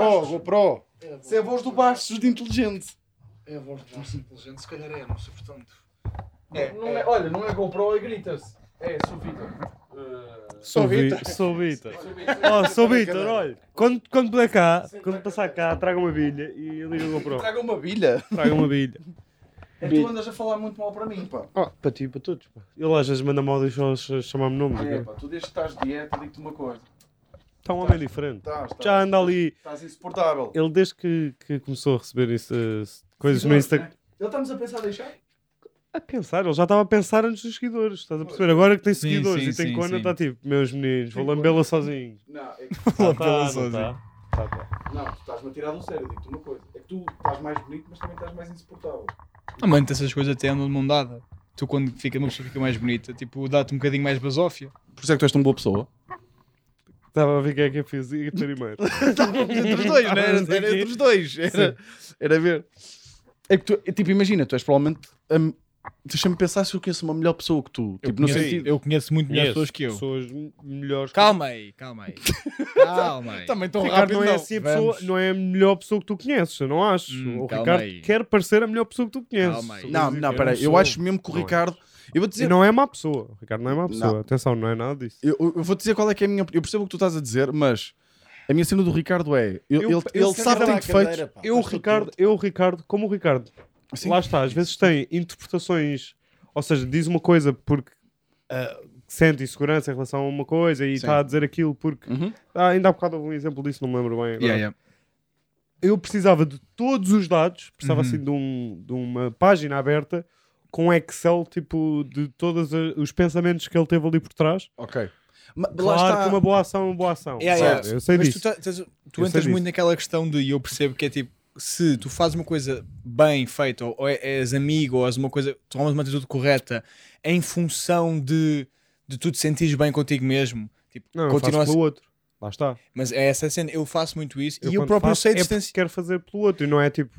GoPro, GoPro. É Isso é a voz do Bastos de inteligente. É a voz do Bastos inteligente, se calhar é, não sei, portanto. É, não é, olha, não é GoPro, é grita-se. É, sou Vitor. Sou Vitor. Sou Vitor. Oh, sou Vitor, olha. Quando, quando puder cá, quando passar cá, traga uma bilha e liga o GoPro. Traga uma bilha. Traga uma bilha. É que tu andas a falar muito mal para mim, pá. Oh, para ti e para todos. pá. Ele às vezes manda mal e chamar-me nome. É, pá, tu desde que estás de dieta, digo-te uma coisa. Está um homem diferente. Estás, estás, Já anda ali. Estás insuportável. Ele desde que, que começou a receber isso, eh, coisas no Instagram. né? Ele está-nos a pensar a deixar? A pensar, ele já estava a pensar antes dos seguidores. Estás a perceber? Agora que tem Sim, seguidores sim, e tem sim. está tipo, meus meninos, vou lambê-la sozinho. Não, é que, Tá, Lambê-la tá, não sozinho. tá? Tá, tá. não, tu estás-me a tirar do sério, digo-te uma coisa. É que tu estás mais bonito, mas também estás mais insuportável. Ah, mano, essas coisas até andam de mão dada. Tu, quando fica, uma pessoa fica mais bonita, tipo, dá-te um bocadinho mais basófia. Por isso é que tu és tão boa pessoa. Estava a ver quem é que eu fiz e primeiro. entre os dois, né? Era, era entre os dois. Era, era ver. É que tu, é, tipo, imagina, tu és provavelmente. Um, Deixa-me pensar se eu conheço uma melhor pessoa que tu. Eu Tipo, no conheço, sentido. eu conheço muito melhores pessoas que eu. Pessoas melhores. que- Calma aí, calma aí. Calma aí. Também tão Ricardo rápido, não é não. assim a pessoa, Vamos. não é a melhor pessoa que tu conheces, eu não acho. Hum, o Ricardo aí. quer parecer a melhor pessoa que tu conheces. Calma aí. Não, não, Eu peraí. Eu sou. acho mesmo que o Não é. Ricardo. Eu vou E dizer. não é má pessoa. O Ricardo não é má pessoa. Não. Atenção, não é nada disso. Eu, eu vou dizer qual é que é a minha. Eu percebo o que tu estás a dizer, mas. A minha cena do Ricardo é. Eu- eu- ele eu ele sabe que que tem defeitos. Eu, o Ricardo, eu, o Ricardo, como o Ricardo, Sim. lá está, às vezes tem interpretações, ou seja, diz uma coisa porque ah, sente insegurança em relação a uma coisa e está a dizer aquilo porque. Uhum. Ah, ainda há bocado houve um exemplo disso, não me lembro bem. agora. Yeah, yeah. Eu precisava de todos os dados, precisava Uhum. assim de, um, de uma página aberta com Excel, tipo, de todos os pensamentos que ele teve ali por trás. Ok. Ma- lá Claro está. que uma boa ação é uma boa ação. Yeah, Claro, yeah. Eu sei Mas disso. tu, tá- tu Eu sei entras disso. muito naquela questão de, e eu percebo que é tipo, se tu fazes uma coisa bem feita, ou, ou é- és amigo, ou és uma coisa, tomas uma atitude correta em função de, de tu te sentires bem contigo mesmo, tipo, Não, eu continua a faço ser- pelo outro. Lá está. mas é essa a cena, eu faço muito isso e eu próprio faço, sei é porque distância. quero fazer pelo outro e não é tipo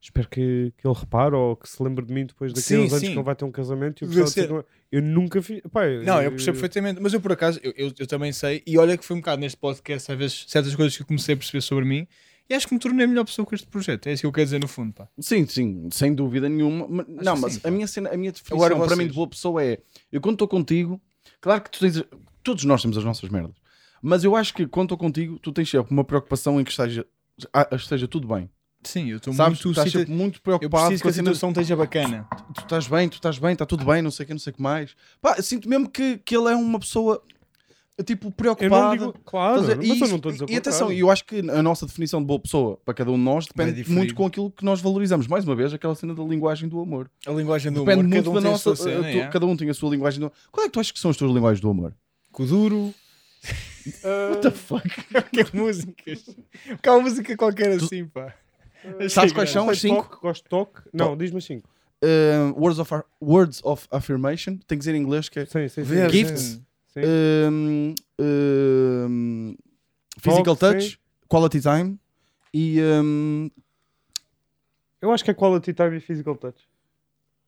espero que, que ele repare ou que se lembre de mim depois daqui a Sim, uns anos sim. que ele vai ter um casamento e eu, ser. ser com ele. eu nunca fiz pá, Não, eu percebo perfeitamente, mas eu por acaso, eu, eu, eu também sei, e olha que foi um bocado neste podcast, às vezes, certas coisas que eu comecei a perceber sobre mim, e acho que me tornei a melhor pessoa com este projeto. É isso que eu quero dizer no fundo, pá. Sim, sim, sem dúvida nenhuma. Mas- não, mas sim, a pá. minha, cena, a minha definição Agora para mim de boa pessoa é: eu quando estou contigo, claro que tu tens, todos nós temos as nossas merdas, mas eu acho que quando estou contigo, tu tens sempre uma preocupação em que esteja, esteja tudo bem. Sim, eu estou muito... tu estás sempre muito Eu preocupado preciso com que a situação esteja bacana. Tu estás bem, tu estás bem, está tudo bem, não sei o que, não sei o que mais. Pá, eu sinto mesmo que, que ele é uma pessoa tipo eu preocupada. não digo claro a mas dizer, eu e não estou dizer E atenção, eu acho que a nossa definição de boa pessoa para cada um de nós depende diferir. muito com aquilo que nós valorizamos. Mais uma vez, aquela cena da linguagem do amor. A linguagem do Depende humor, muito cada um da tem a nossa. sua cena, uh, tu- é. Cada um tem a sua linguagem do amor. Qual é que tu achas que são as tuas linguagens do amor? Com o duro. What the fuck? que músicas? Que há uma música qualquer assim, pá. Sabes quais são as cinco? toque, gosto de toque não, diz-me as cinco Uh, words, of, words of affirmation. Tem que dizer em inglês que é. sim, sim, sim. Gifts. Sim. um, um, physical Toque, touch, sim. quality time e. um, eu acho que é quality time e physical touch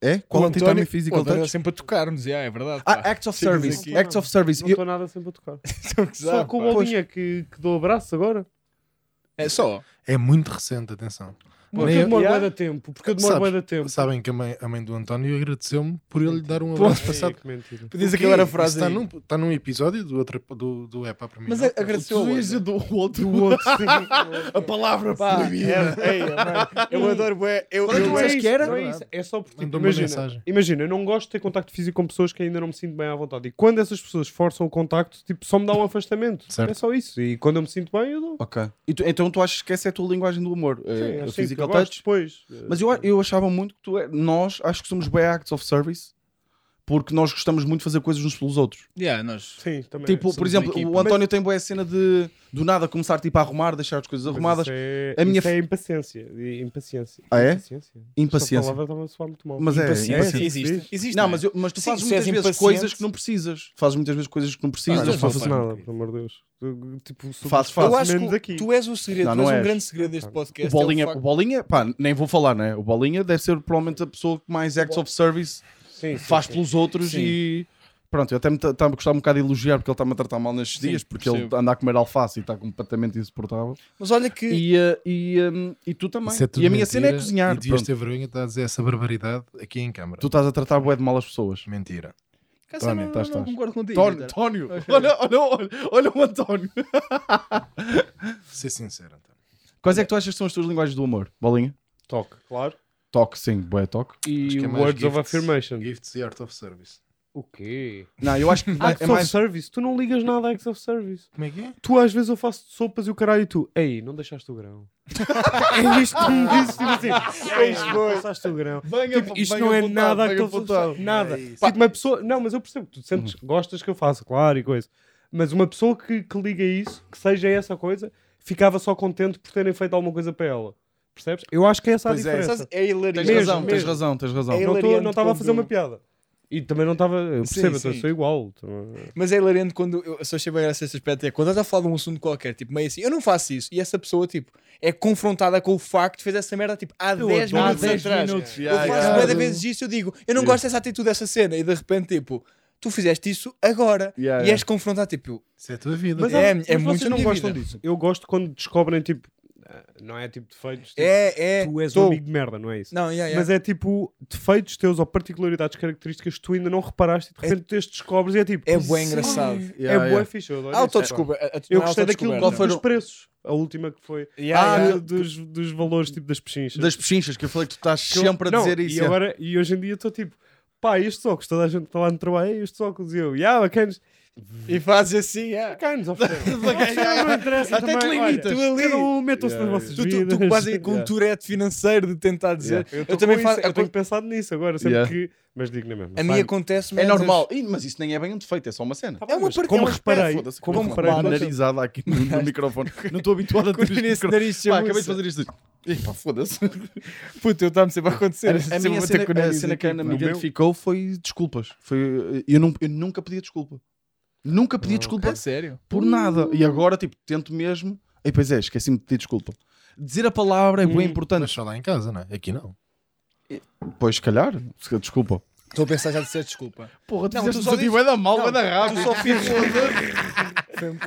é? Quality time e physical António touch? sempre a tocar-nos, já, é verdade. Ah, acts of service. aqui. Acts of service. não estou nada sempre a tocar a só com o bolinha que, que dou abraço agora É só. É muito recente, atenção. Porque eu demoro Yeah. de tempo porque eu demoro Sabes- de tempo Sabem que a mãe, a mãe do António agradeceu-me por ele lhe dar um Pô, abraço Ei, passado. que mentira. Podias O aquilo era a frase Está num, está num episódio do, outro, do, do Epá para mim. Mas não? a- agradeceu aonde? dizer do outro. o outro. A palavra Pá, proibida. é, ei, mano, eu adoro bué. Eu, Qual é que eu, Não é que era? não é isso. É só porque, tipo, imagina, mensagem. imagina, eu não gosto de ter contacto físico com pessoas que ainda não me sinto bem à vontade. E quando essas pessoas forçam o contacto, tipo, só me dá um afastamento. Certo. É só isso. E quando eu me sinto bem, eu dou. Ok. E tu- então tu achas que essa é a tua linguagem do amor? Sim, É, physical gosto touch? depois. Mas eu, eu achava muito que tu é, nós acho que somos bem acts of service porque nós gostamos muito de fazer coisas uns pelos outros. Yeah, nós. Sim, também. tipo, por exemplo, o António tem boa cena de do nada começar tipo, a arrumar, deixar as coisas Mas arrumadas. Isso é, A minha isso é impaciência. Impaciência. Ah, é? Impaciência. Impaciência. Essa palavra estava a soar muito mal. Mas é, Impaciência. impaciência. Existe. Existe. Não, é? mas, eu- mas tu Sim, fazes és muitas vezes coisas que não precisas. Fazes muitas vezes coisas que não precisas. não não faço nada, pelo amor de Deus. Eu, Tipo, sou- Faz, Eu faz. acho que aqui. tu és o segredo, Não, tu não és um és. grande segredo deste O podcast. é o Bolinha, facto- o Bolinha, pá, nem vou falar, né? O Bolinha deve ser provavelmente a pessoa que mais acts of service Sim, faz sim. pelos outros Sim. e pronto, eu até me estava a gostar um bocado de elogiar porque ele está-me a tratar mal nestes Sim, dias, porque ele percebo. anda a comer alface e está completamente insuportável. Mas olha que. E, eh, e, eh, e tu também. É e a minha cena é cozinhar. E devias ter vergonha de estar a dizer essa barbaridade aqui em câmara. Tu estás a tratar bué de mal as pessoas. Mentira. Cássio, Tónio, não, estás, estás. concordo contigo. António, olha, olha, olha, olha o António. Ser sincero, António. Quais é que tu achas que são as tuas linguagens do humor? Bolinha? Toque, claro. Toque, sim, bué toque. E Acho que é words of gifts. affirmation. Gifts e Art of Service. O quê? Não, eu acho que Acts é of mais... service. Tu não ligas nada a acts of service. Como é que é? Tu às vezes eu faço sopas e o caralho e tu, ei, não deixaste o grão. é isto que me dizes, tipo assim, ei, não passaste o grão. Venha, Tipo, isto não é apontado, nada venha aquele apontado. Nada. É. Tipo, uma pessoa. Não, mas eu percebo, tu sentes, gostas que eu faça, claro, e coisa. Mas uma pessoa que, que liga isso, que seja essa coisa, ficava só contente por terem feito alguma coisa para ela. Percebes? Eu acho que é essa Pois a é. diferença. Sabes, É hilariante. Tens Mesmo, razão, tens razão, tens razão. É não estava a fazer uma piada. E também não estava. Eu Sim, percebo, eu sim. sou igual. Tô- Mas é hilariante quando eu só achei bem esse aspecto. É quando estás a falar de um assunto qualquer, tipo, meio assim, eu não faço isso. E essa pessoa, tipo, é confrontada com o facto de fazer essa merda, tipo, há Eu 10 adoro minutos 10 atrás. minutos. Eu Yeah, faço yeah. de vezes isso, eu digo, eu não gosto dessa atitude dessa cena. E de repente, tipo, tu fizeste isso agora. Yeah, e yeah. és confrontado, tipo, Isso é a tua vida. Mas, É- há- é mas muito vocês não gostam vida. disso. Eu gosto quando descobrem, tipo, não é tipo defeitos. Tipo, é, é. tu és tô. um amigo de merda, não é isso? Não, yeah, yeah. Mas é tipo defeitos teus ou particularidades, características que tu ainda não reparaste e de repente tu as descobres e é tipo. É "Sim, bué engraçado." É Yeah, bué yeah. fixe. Eu Ah, Eu é gostei daquilo autodescoberta. Dos o- preços. A última que foi. Yeah, ah, yeah. dos, dos valores tipo das pechinchas. Das pechinchas, que eu falei que tu estás Que eu- sempre a não, dizer isso. E, agora, e hoje em dia estou tipo, pá, estes óculos, toda a gente está lá no trabalho, "Ei, estes óculos. E eu, yeah, bacanas. E fazes assim, yeah. Bacanas, oferecem. não interessa Até te limitas. olha, Tu ali. Cada um metam-se Yeah, nas vossas Tu, tu, vidas. tu quase aí com um Yeah. tourette financeiro de tentar dizer. Yeah. Eu, Eu também faço. Eu tenho pensado nisso agora, sempre Yeah. que. Mas digo na mesma. A mim acontece É normal. Mas isso nem é bem um defeito, é só uma cena. É uma como é aspecto, reparei, como como reparei, narizada aqui no, microfone. Não estou habituado a ter microfone. nariz Pá, acabei de fazer isto. Pá, foda-se. Puta, eu estava sempre a acontecer. A, minha cena, a que a Ana me identificou foi desculpas. Foi, eu, não, eu nunca pedi desculpa. Nunca pedi desculpa É sério? por nada. E agora, tipo, tento mesmo. E pois é, esqueci-me de pedir desculpa. Dizer a palavra é bem Hum, importante. Mas só lá em casa, não é? Aqui não. Pois, se calhar, desculpa. Estou a pensar já de ser desculpa. Porra, Não, tu só dizes- vai dar mal, Não, vai dar rápido. Tu só fiz. Um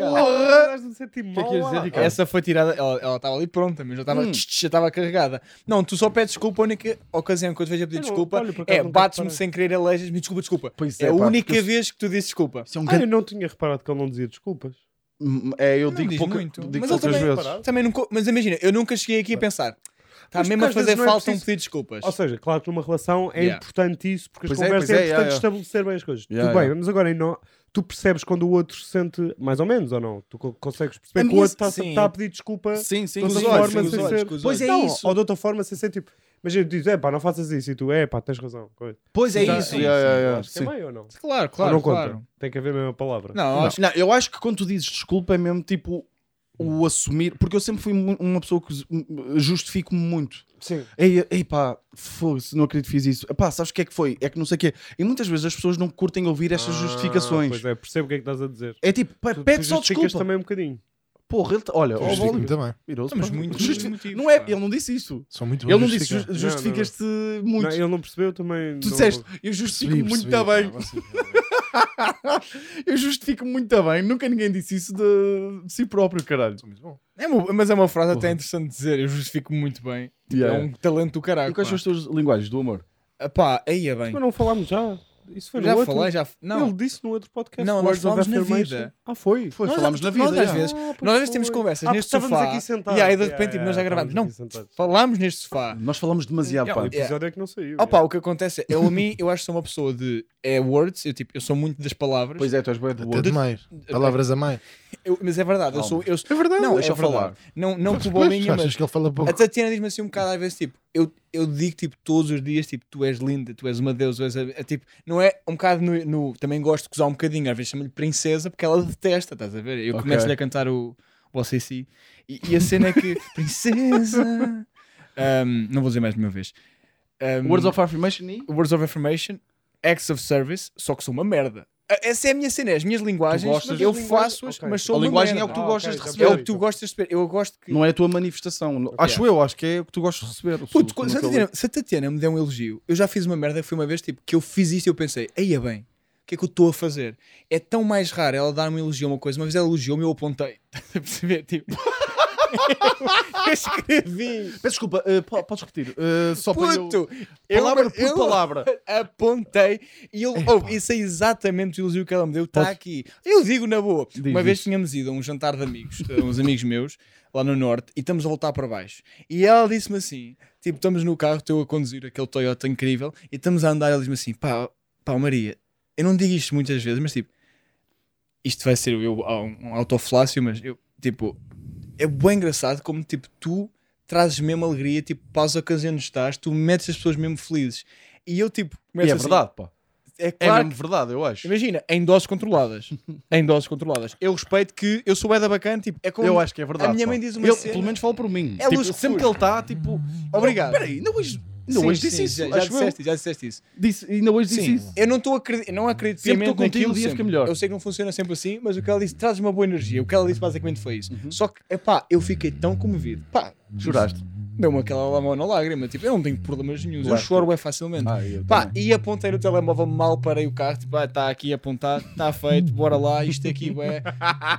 a sentir que é que ias dizer. Ricardo? Essa foi tirada, ela ela estava ali pronta, mas já estava Hum. já estava carregada. Não, tu só pedes desculpa, a única ocasião que eu te vejo a pedir Eu não- desculpa olha, por acaso é nunca bates-me reparei. sem querer alejas-me, desculpa, desculpa. Pois É a pá, única porque vez que tu dizes desculpa. Isso é um Ah, grande- eu não tinha reparado que ele não dizia desculpas. É, eu Não digo, diz pouca, muito. digo Mas ele poucas também- vezes. Também nunca, mas imagina, eu nunca cheguei aqui a pensar. Está Mas mesmo a às fazer vezes não é falta um preciso- pedir desculpas. Ou seja, claro que numa relação é Yeah. importante isso, porque Pois as é, conversas pois é, é, importante yeah, estabelecer bem as coisas. Yeah, Tudo bem, yeah. mas agora não, tu percebes quando o outro se sente mais ou menos ou não? Tu co- consegues A perceber que o outro está tá a pedir desculpa Sim, sim, de outra olhos, forma sem olhos, ser. Pois é Não, isso. Ou de outra forma sem ser tipo. Imagina, tu dizes, é pá, não faças isso e tu, é pá, tens razão. Pois é Já- isso. acho que sim. é meio ou não? Claro, Ou claro, não claro. conta. Tem que haver a mesma palavra. Não, Não, acho não, eu acho que quando tu dizes desculpa é mesmo tipo o assumir, porque eu sempre fui uma pessoa que justifico-me muito. Sim. Ei, ei pá, foda-se, não acredito que fiz isso. Pá, sabes o que é que foi? É que não sei o quê. E muitas vezes as pessoas não curtem ouvir estas Ah, justificações. Pois é, percebo o que é que estás a dizer. É tipo, pá, Tu- pede tu só desculpa. também um bocadinho. Porra, ele, tá- olha, Eu ó, Bolívar, também. Mas pá. muito Justi- motivos, Não é, pá. ele não disse isso. São muito Ele não disse, justificas-te muito. Não, ele não percebeu também. Tu não- disseste, eu justifico Percebi, muito percebi, bem. Eu justifico muito bem. Nunca ninguém disse isso de, de si próprio, caralho. É uma- mas é uma frase até interessante de dizer. Eu justifico muito bem. Yeah. É um talento do caralho. E quais são as tuas linguagens do amor? pá. Pá, aí é bem. Mas não falámos já. Isso foi no Já outro. falei, já. Não, Ele disse no outro podcast. Não, nós Words falámos na vida. Ah, foi? Foi, Nós- falámos na vida. nós às vezes- Ah, nós às vezes temos conversas Ah, neste sofá. aqui sentados. E aí de Yeah, repente tipo, nós já yeah, gravamos. Não, falámos neste sofá. Nós falamos demasiado, Yeah, pá. o episódio é que não saiu. Opa, o que acontece é, eu a mim, eu acho que sou uma pessoa de é words, eu, tipo, eu sou muito das palavras, Pois é, tu és bué de Até word. demais. Palavras a mais. Eu- mas é verdade, eu sou, eu, É verdade. não, deixa é eu falar. Não, não por bolinha, achas mas que ele fala pouco? a Tatiana diz-me assim um bocado às vezes, tipo, eu, eu digo tipo todos os dias, tipo, tu és linda, tu és uma deusa, és a- é, tipo, não é um bocado no, no- também gosto de gozar um bocadinho, às vezes chamo-lhe princesa porque ela detesta, estás a ver? Eu Ok. começo-lhe a cantar o, o OCC e, e a cena é que, princesa, Ahm, não vou dizer mais de uma vez. Ahm, Words of affirmation e... Words of Affirmation, Acts of Service, só que sou uma merda. Essa é a minha cena, é as minhas linguagens, gostas- eu faço-as, ok. mas sou A linguagem é o que tu Ah, gostas ok, de receber. É o que tu gostas de receber. Eu gosto que. Não é a tua manifestação. Acho eu, acho que é o que tu gostas de receber. Puto, Se- quando- se, a Tatiana, se a Tatiana me der um elogio, eu já fiz uma merda que foi uma vez tipo que eu fiz isto e eu pensei, eia bem, que é que eu estou a fazer? É tão mais raro ela dar-me um elogio a uma coisa. Uma vez ela elogiou-me e eu apontei. Estás a perceber? Tipo, eu escrevi. Peço desculpa, uh, po- podes repetir? Uh, só para eu... Puto, eu- Palavra por eu palavra. apontei e ele, oh, isso é exatamente o elogio que ela me deu. Está aqui. Eu digo na boa. Diz, Uma vez tínhamos ido a um jantar de amigos, eh, uns amigos meus, lá no norte, e estamos a voltar para baixo. E ela disse-me assim: tipo, estamos no carro, estou a conduzir aquele Toyota incrível, e estamos a andar. Ela diz-me assim: pá, pá, Maria, eu não digo isto muitas vezes, mas tipo, isto vai ser eu, um autoflácio, mas eu, tipo, é bem engraçado como, tipo, tu trazes mesmo alegria, tipo, para as ocasiões que estás, tu metes as pessoas mesmo felizes. E eu, tipo, E começo é assim, verdade, pá. É É claro mesmo verdade, eu acho. Imagina, em doses controladas. em doses controladas. Eu respeito que eu sou da bacana, tipo, é como. Eu acho que é verdade. A minha pá. mãe diz uma Ele, cena- Pelo menos fala por mim. É Tipo, luz sempre que ele está, tipo... Obrigado. Espera aí, ainda hoje, ainda Sim, hoje sim, disse isso. Já, já disseste, já disseste isso. Disse, ainda hoje disse Sim, isso. eu não estou a acreditar, não acredito Sempre estou contigo, dia fica melhor. Eu sei que não funciona sempre assim, mas o que ela disse, traz uma boa energia. O que ela disse basicamente foi isso. Uhum. Só que, epá, eu fiquei tão comovido. Pá, Juraste. deu-me aquela mão na lágrima. Tipo, eu não tenho problemas nenhum. Eu choro bem facilmente. Ah, eu Pá, também. e apontei no telemóvel, mal parei o carro, tipo, está aqui apontado, está feito, bora lá, isto aqui, ué.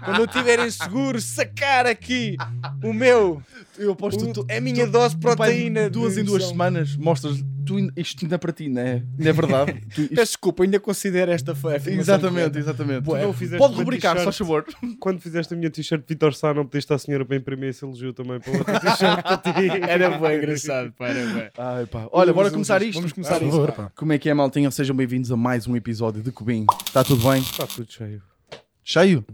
Quando eu estiver inseguro, sacar aqui o meu, Eu aposto tu, é a minha dose de proteína. Duas de em duas semanas mostras tu, isto ainda para ti, não é? Não é verdade? Tu- isto- Peço desculpa, ainda considero esta afirmação exatamente, exatamente. Tu Pode rubricar, só favor. Quando fizeste a minha t-shirt de Vitor Sá, não pediste à senhora para imprimir esse elogio também para outra t-shirt para ti. Era bem engraçado, pá, era bem. Ai, pá. Olha, bora Vamos- começar isto. Vamos começar isto. favor, pá. pá. Como é que é, maltinha? Sejam bem-vindos a mais um episódio de Cubim. Está tudo bem? Está tudo cheio. Cheio?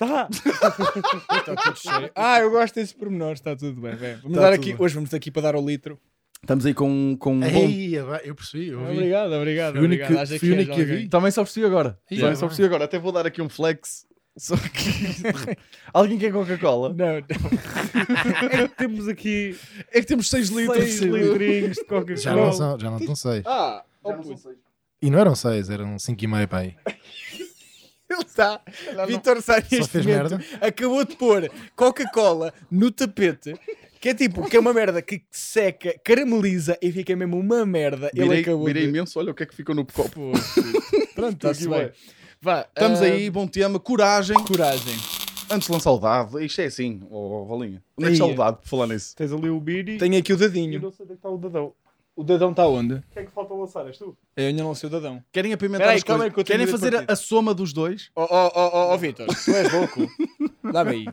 Tá! Está tudo cheio. Ah, eu gosto desses pormenores, está tudo bem. bem. Vamos Tá dar tudo aqui, bem. hoje vamos aqui para dar o litro. Estamos aí com, com um bom... Ei, eu percebi, eu vi. Obrigado, obrigado. Fui o único obrigado. que- Acho fui o és único que vi. Também só ofereci agora. Ih, Também é só bem. ofereci agora. Até vou dar aqui um flex. Só que... Alguém quer Coca-Cola? Não, não. Temos aqui É que temos 6 litros. 6 litrinhos de Já não Coca-Cola. são, já não estão seis. Ah, Já não são puto. seis. E não eram seis, eram cinco e meio para aí. Ele está. Vitor Sá Só neste fez momento merda. acabou de pôr Coca-Cola no tapete. Que é tipo, que é uma merda que seca, carameliza e fica mesmo uma merda. Ele Virei, acabou virei de... imenso, olha o que é que ficou no copo. Pronto, está-se bem. Vá, Estamos ah, aí, bom tema, coragem. Coragem. Antes de lançar o dado, isto é assim, ó Valinha. Onde é que está o dado, por falar nisso? Tens ali o Biri Tenho aqui o dadinho. não sei onde é que está o dadão. O dadão está onde? Quem é que falta lançar? És tu? Eu ainda não sei o dadão. Querem apimentar Peraí, as calma coisas? aí que eu tenho Querem medo de fazer a, a soma dos dois? Ó oh, oh, oh, oh, Vitor, tu és louco. Dá-me aí.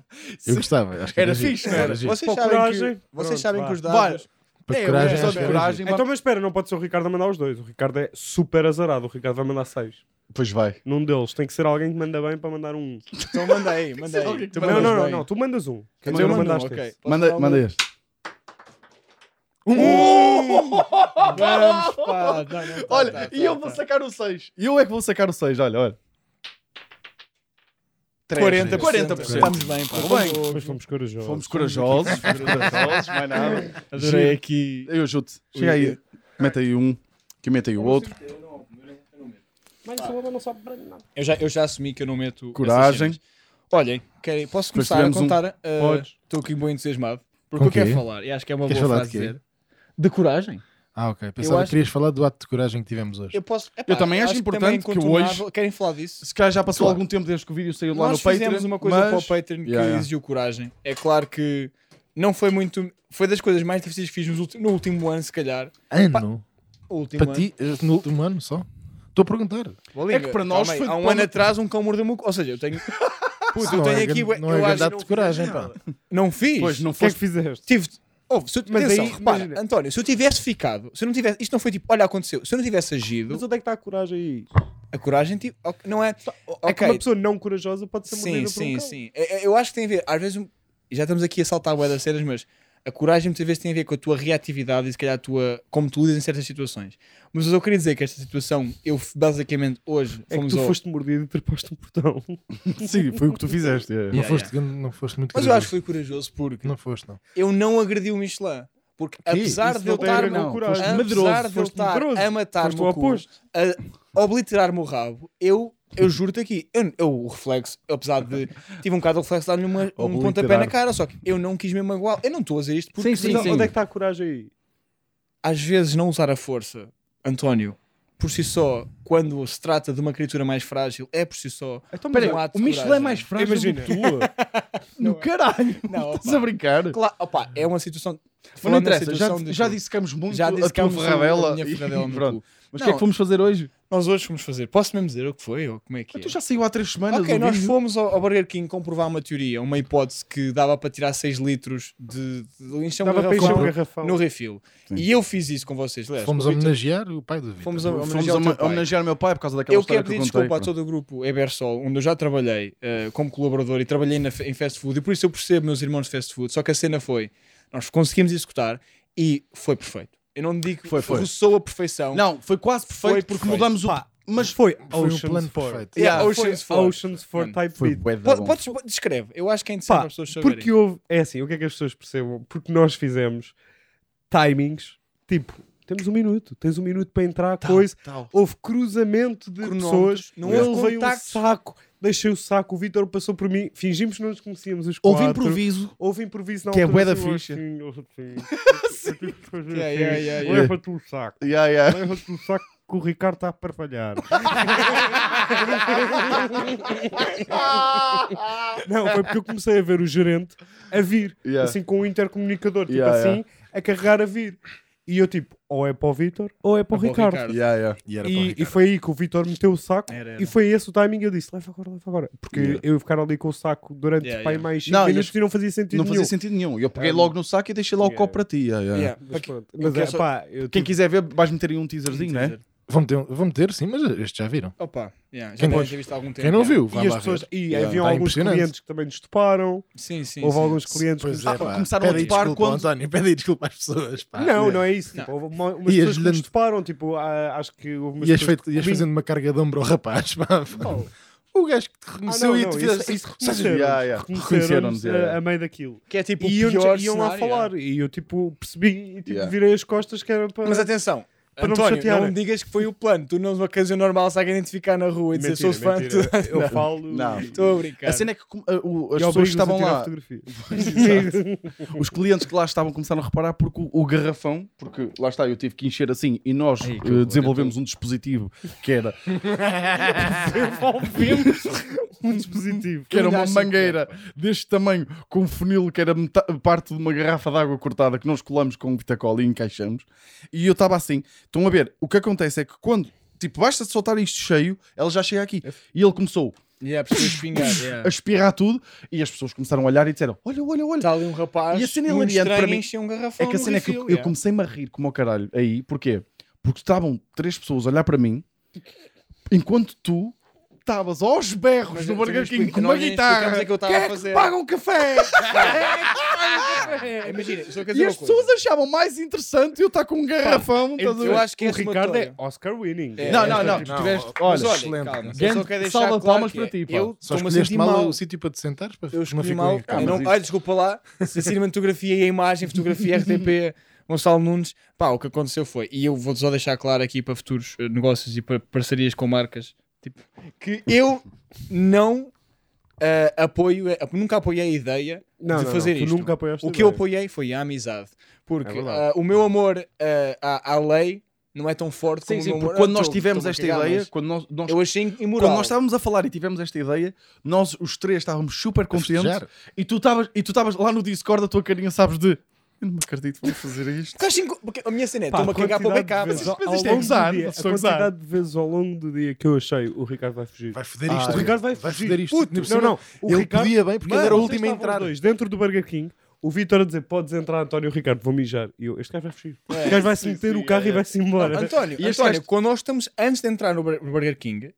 Eu gostava. Acho que Era giro. fixe, não era? giro. Vocês sabem, coragem. que, vocês Pronto, sabem vá. que os dados... Para É, coragem, é, acho só que de era coragem. Então, mas espera, não pode ser o Ricardo a mandar os dois. O Ricardo é super azarado. O Ricardo vai mandar 6. Pois vai. Num deles tem que ser alguém que manda bem para mandar um. Então manda aí, manda aí. Tu Não, mandas não, não, bem. não. Tu mandas um. Dizer, eu não mando um, mandaste ok. esse. Posso Manda, um? manda este. Vamos, pá. Não, não, tá, Olha, tá, e eu vou sacar o 6. E eu é que vou sacar o 6, olha, olha. 40%. 40%. Estamos bem, pá. Tudo bem. Depois fomos corajosos. Fomos corajosos, fomos corajosos, mais nada. Adorei aqui. Eu ajudo. Chega aí, mete aí um, que mete aí o outro. Mas não para nada. Eu já, eu já assumi que eu não meto. Coragem. Olhem, querem, posso começar a um- contar? uh, Podes. Estou aqui bem entusiasmado. Porque Com eu quero falar, e acho que é uma Queres boa frase dizer. De coragem. Ah, ok. Pensava acho- que querias falar do ato de coragem que tivemos hoje. Eu, posso, epá, Eu também acho que importante também que incontornável. hoje- Querem falar disso? Se calhar já passou Claro. algum tempo desde que o vídeo saiu lá Nós no Patreon. fizemos uma coisa mas... para o Patreon que Yeah, yeah. exigiu coragem. É claro que não foi muito. Foi das coisas mais difíceis que fiz nos ulti- no último ano, se calhar. Ano? O último Para ti, eh, no último ano só? Estou a perguntar. Bolinha, É que para nós foi Há um ano atrás, um cão mordeu-me. Ou seja, eu tenho. Puto, eu Não tenho é aqui. não eu é acho- ato de coragem, pá. Não fiz. Pois, não O que é que fizeste? Tive. Se eu, Mas atenção, aí, repara, imagina. António, se eu tivesse ficado, se eu não tivesse, isto não foi tipo, olha, aconteceu, se eu não tivesse agido, Mas onde é que está a coragem aí? a coragem, tipo, não é. É que Ok, uma pessoa não corajosa pode ser sim, por um sim, sim. É- é- Eu acho que tem a ver, às vezes, já estamos aqui a saltar das cenas, mas a coragem muitas vezes tem a ver com a tua reatividade e se calhar a tua, como tu lidas em certas situações. Mas eu queria dizer que esta situação, eu basicamente hoje É que tu ao- foste mordido e trepaste um portão. Sim, foi o que tu fizeste. é. Não, Yeah, foste, não foste muito Mas eu acho que foi corajoso porque Não foste, não. eu não agredi o Michelin. Porque apesar Isso de eu não estar não, apesar medroso, de eu estar a matar-me o cu, a obliterar-me o rabo, eu, eu juro-te aqui, eu, eu, o reflexo, apesar de tive um bocado de reflexo de dar-lhe um pontapé na cara, só que eu não quis mesmo magoar. Eu não estou a dizer isto porque Sim, sim, Mas sim. onde é que está a coragem aí? às vezes não usar a força, António, por si só, quando se trata de uma criatura mais frágil, é por si só. Então, Espera aí, um ato o de Michelin é mais frágil Imagina. do que tu. no caralho. Não, Estás opa. a brincar? Claro, opa, é uma situação. Mas não interessa, já, situação de- já dissecamos muito já a tua dissecamos ferradela. a minha e ferradela. Mas o que é que fomos fazer hoje? Nós hoje fomos fazer. Posso mesmo dizer o que foi? Ou como é que é? Tu já saiu há três semanas. Ok, nós vídeo. fomos ao, ao Burger King comprovar uma teoria, uma hipótese que dava para tirar 6 litros de, de encher um para encher garrafão um garrafão. no refil. Sim. E eu fiz isso com vocês. Aliás, Fomos Vitor- homenagear o pai do Vitor. Fomos a- Fomos homenagear o homenagear o meu pai por causa daquela Eu história quero que eu pedir contei. desculpa a todo o grupo Ebersol, onde eu já trabalhei eh, como colaborador e trabalhei na, em fast food, e por isso eu percebo meus irmãos de fast food. Só que a cena foi: nós conseguimos executar e foi perfeito. Eu não digo que Foi, foi. roçou a perfeição. Não, foi quase perfeito Foi porque perfeito. mudamos o. Pá, Mas foi Foi um Ocean's plano perfeito. Yeah, Yeah, Ocean's. Ocean's 4 Mano, type foi beat. Podes, descreve. Eu acho que é interessante Pá, as pessoas saberem. porque houve, é assim, o que é que as pessoas percebam? Porque nós fizemos timings, tipo, temos um minuto, tens um minuto para entrar, coisa. Houve cruzamento de pessoas, não ele veio um saco, deixei o saco, o Vitor passou por mim, fingimos que não nos conhecíamos os Houve quatro. improviso. Houve improviso na Que é altura, bué da ficha. assim, eu assim, eu tive que fazer Yeah, assim, yeah, yeah, yeah. Leva-te o saco, Yeah, yeah. leva-te o saco que o Ricardo está a parvalhar. não, foi porque eu comecei a ver o gerente a vir, Yeah. assim com o intercomunicador, tipo assim, a carregar a vir. E eu tipo, ou é para o Vitor ou é para o Para o Ricardo. Ricardo. Yeah, yeah. E era para o E, e Ricardo. foi aí que o Vitor meteu o saco Era, era. e foi esse o timing. Eu disse: leva agora, leva agora. Porque Yeah. eu ia ficar ali com o saco durante Yeah, pai, yeah. mais 5 Não, e minutos as- e não fazia sentido Não nenhum. fazia sentido nenhum. Eu peguei Ah, logo no saco e deixei lá o Yeah. copo para ti. yeah, yeah. Yeah, Mas, eu Mas quero é, só- pá, eu Quem tipo, quiser ver, vais meter aí um teaserzinho, não é? Vão ter, vão ter, sim, mas este já viram. Opa, yeah, já Quem devem ter visto há algum tempo. Quem não viu, vai e as lá pessoas, e Yeah. haviam Tá alguns clientes que também nos toparam. Sim, sim. Houve sim. alguns clientes Pois que é, pá. começaram a topar desculpa, quando- António, pede aí desculpa às pessoas. Pá. Não, não é isso. Não. Tipo, houve uma, umas Ias pessoas que nos toparam. Tipo, ah, acho que houve umas Ias, pessoas ias fazendo uma carga de ombro ao rapaz. Pá. O gajo que te Ah, reconheceu não, e te isso, fizeste isso reconheceram, Yeah, yeah. reconheceram-nos yeah, a, yeah. a meio daquilo. Que é tipo o E iam, pior iam lá falar. E eu tipo percebi e tipo, virei as costas que era para. Mas atenção, Para não me António, chatearem. não me digas que foi o plano. Tu, numa ocasião normal, se alguém identificar na rua e dizer sou fã, tu... Eu falo. Não. Estou a brincar. A cena é que a- o- as e pessoas estavam lá, os clientes que lá estavam começaram a reparar porque o, o garrafão, porque lá está, eu tive que encher assim e nós Ai, que horror, desenvolvemos um dispositivo que era, Desenvolvemos um dispositivo. que era uma mangueira deste tamanho com um funil que era parte de uma garrafa de água cortada que nós colamos com um Vitacola e encaixamos. E eu estava assim. Estão a ver? O que acontece é que quando, tipo, basta soltar isto cheio, ela já chega aqui. E ele começou Yeah, preciso espingar. a Yeah. espirrar tudo e as pessoas começaram a olhar e disseram: Olha, olha, olha. Está ali um rapaz E a cena muito hilariante para mim um garrafão É que a cena é que eu, refil, eu yeah. comecei-me a rir como ao caralho aí, porquê? Porque estavam três pessoas a olhar para mim enquanto tu estavas aos berros Mas no Burger King com uma guitarra. que eu estava Quem a é que paga um café? Imagina, só quer e dizer as uma coisa. pessoas achavam mais interessante eu estar com um garrafão. a eu ver? acho que é o Ricardo é. Oscar winning. É, Não, é, não, é, não. é, Tu não, tiveste. Olha, olha, excelente, calma, só quero deixar salva claro palmas que para é, ti, pá. Eu Só a escolheste mal mal. o sítio para te sentares para Eu não escolhi mal. Eu não, mas olha, desculpa lá. Se a cinematografia e a imagem, fotografia RTP, Gonçalo Nunes. Pá, o que aconteceu foi. E eu vou só deixar claro aqui para futuros eh, negócios e para parcerias com marcas. Tipo, que eu não eh, apoio, eh, nunca apoiei a ideia Não, de não, fazer não, isto. nunca apoiaste O que eu ideia. apoiei foi a amizade. Porque É ah, o meu amor à, à lei não é tão forte Sim, como sim, o meu amor porque quando nós tivemos esta cagar, ideia, mas quando nós, nós- eu achei imoral. quando nós estávamos a falar e tivemos esta ideia, nós os três estávamos super contentes e estavas e tu estavas lá no Discord a tua carinha, sabes de eu não me acredito, vamos fazer isto. Porque a minha cena é, estou-me a cagar para o backup. Mas ao isto é longo do gozar, dia- uma A quantidade de vezes ao longo do dia que eu achei o Ricardo vai fugir. Vai foder Ah, isto. o Ricardo vai vai fugir. foder isto. Puto, Por não, não. O Ele Ricardo- podia bem porque ele era o último a entrar. Dois, dentro do Burger King, o Vitor a dizer: Podes entrar, António Ricardo, vou mijar. E eu: Este gajo vai fugir. É, Este gajo vai se meter sim, o carro é. e vai-se embora. António, E António gajo- quando nós estamos antes de entrar no Bur- no Burger King,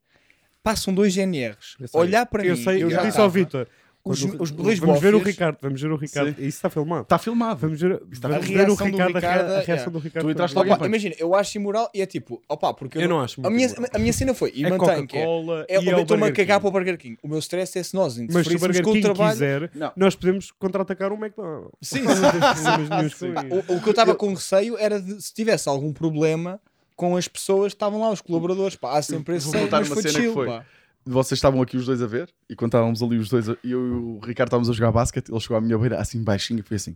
passam dois GNRs. Olhar para eu mim, sei, eu já disse ao Vitor: Os- os dois Vamos ver o Ricardo, vamos ver o Ricardo. Isso está filmado. Está filmado. Vamos ver, está- vamos a ver o reação do Ricardo, a rea- Ricardo, a reação yeah. do Ricardo. Tu entraste logo Opa, imagina, eu acho imoral e é tipo, opá, porque eu, Eu não acho A minha, imoral. a minha cena foi, e É mantém que é. É, e é eu o estou-me a cagar para o Burger King. O meu stress é se nós Mas se o Burger com o King trabalho. quiser, Não. nós podemos contra-atacar um McDonald's. Sim, o, o que eu estava com receio era de se tivesse algum problema com as pessoas que estavam lá, os colaboradores. Pá, há sempre esse Vou contar mas uma foi cena que chill, foi. Vocês estavam aqui os dois a ver e quando estávamos ali os dois, a- eu e o Ricardo estávamos a jogar basquete, ele chegou à minha beira assim baixinho e foi assim: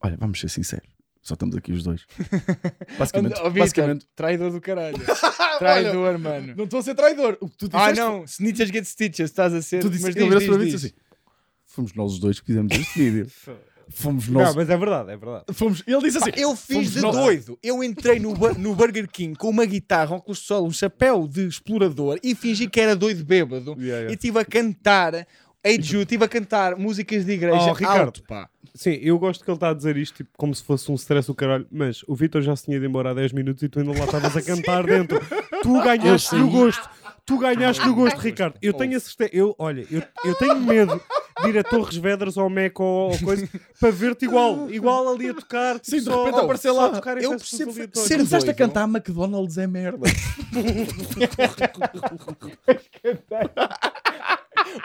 Olha, vamos ser sinceros, Só estamos aqui os dois. Basicamente. Oh, Vitor, basicamente Traidor do caralho. Traidor, mano. não estou a ser traidor. O que tu Ah, disseste, não. Snitches get stitches, estás a ser. Tu disse, mas ele diz, diz, diz. disse assim: Fomos nós os dois que fizemos este vídeo. Fomos Não, nós. mas é verdade, é verdade. Fomos, ele disse assim: Eu fiz de nós. doido. Eu entrei no, no Burger King com uma guitarra, um óculos de sol, um chapéu de explorador e fingi que era doido bêbado. Yeah, yeah. E estive a cantar. Ei, Ju, estive a cantar músicas de igreja Oh, Ricardo. alto, pá. Sim, eu gosto que ele está a dizer isto tipo, como se fosse um stress do caralho, mas o Vitor já se tinha ido embora há 10 minutos e tu ainda lá estavas a cantar dentro. Tu ganhaste-lhe o gosto. Tu ganhaste-lhe o gosto, Ricardo. Eu tenho a certeza. Eu, olha, eu, eu tenho medo de ir a Torres Vedras ou Meco ou, ou coisa para ver-te igual. Igual ali a tocar. Tipo, Sim, de repente aparecer só lá. a tocar Eu percebo ser Começaste a cantar McDonald's é merda.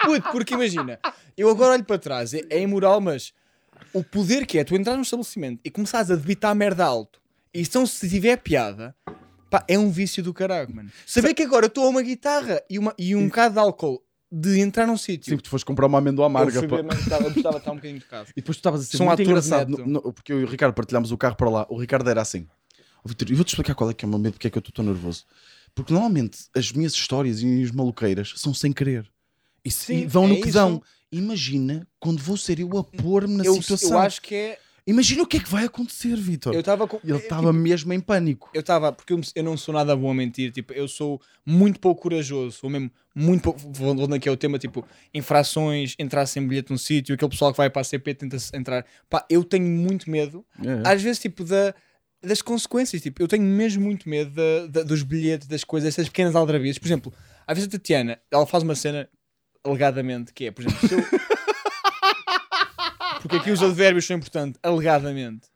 Puto, porque imagina, eu agora olho para trás, é, é imoral, mas o poder que é tu entrar num estabelecimento e começares a debitar merda alto, e então se tiver piada, pá, é um vício do caralho, mano. Saber que agora eu estou a uma guitarra e, uma, e um bocado de álcool de entrar num sítio. Sim, tu foste comprar uma amêndoa eu amarga. fui ver, estava- eu de estar um bocadinho tocado. E depois tu estavas a ser muito engraçado. no- no- porque eu e o Ricardo partilhámos o carro para lá. O Ricardo era assim: "Ó, Vitor, eu vou-te explicar qual é que é o meu medo, porque é que eu estou tão nervoso. Porque normalmente as minhas histórias e as maluqueiras são sem querer. E, Sim, e vão é no que isso. dão. Imagina quando vou ser eu a pôr-me na Eu, situação. eu acho que é. Imagina o que é que vai acontecer, Vitor. Eu estava com. Ele é, estava mesmo em pânico. eu estava, porque eu, eu não sou nada bom a mentir, tipo, eu sou muito pouco corajoso, sou mesmo muito pouco, voltando aqui ao tema, tipo, infrações, entrar sem bilhete num sítio, aquele pessoal que vai para a CP tenta entrar, pá, eu tenho muito medo, É. às vezes, tipo, da, das consequências, tipo, eu tenho mesmo muito medo da- da- dos bilhetes, das coisas, essas pequenas aldrabias, por exemplo, às vezes a Tatiana, ela faz uma cena, alegadamente, que é, por exemplo, se eu... porque aqui os advérbios são importantes, alegadamente,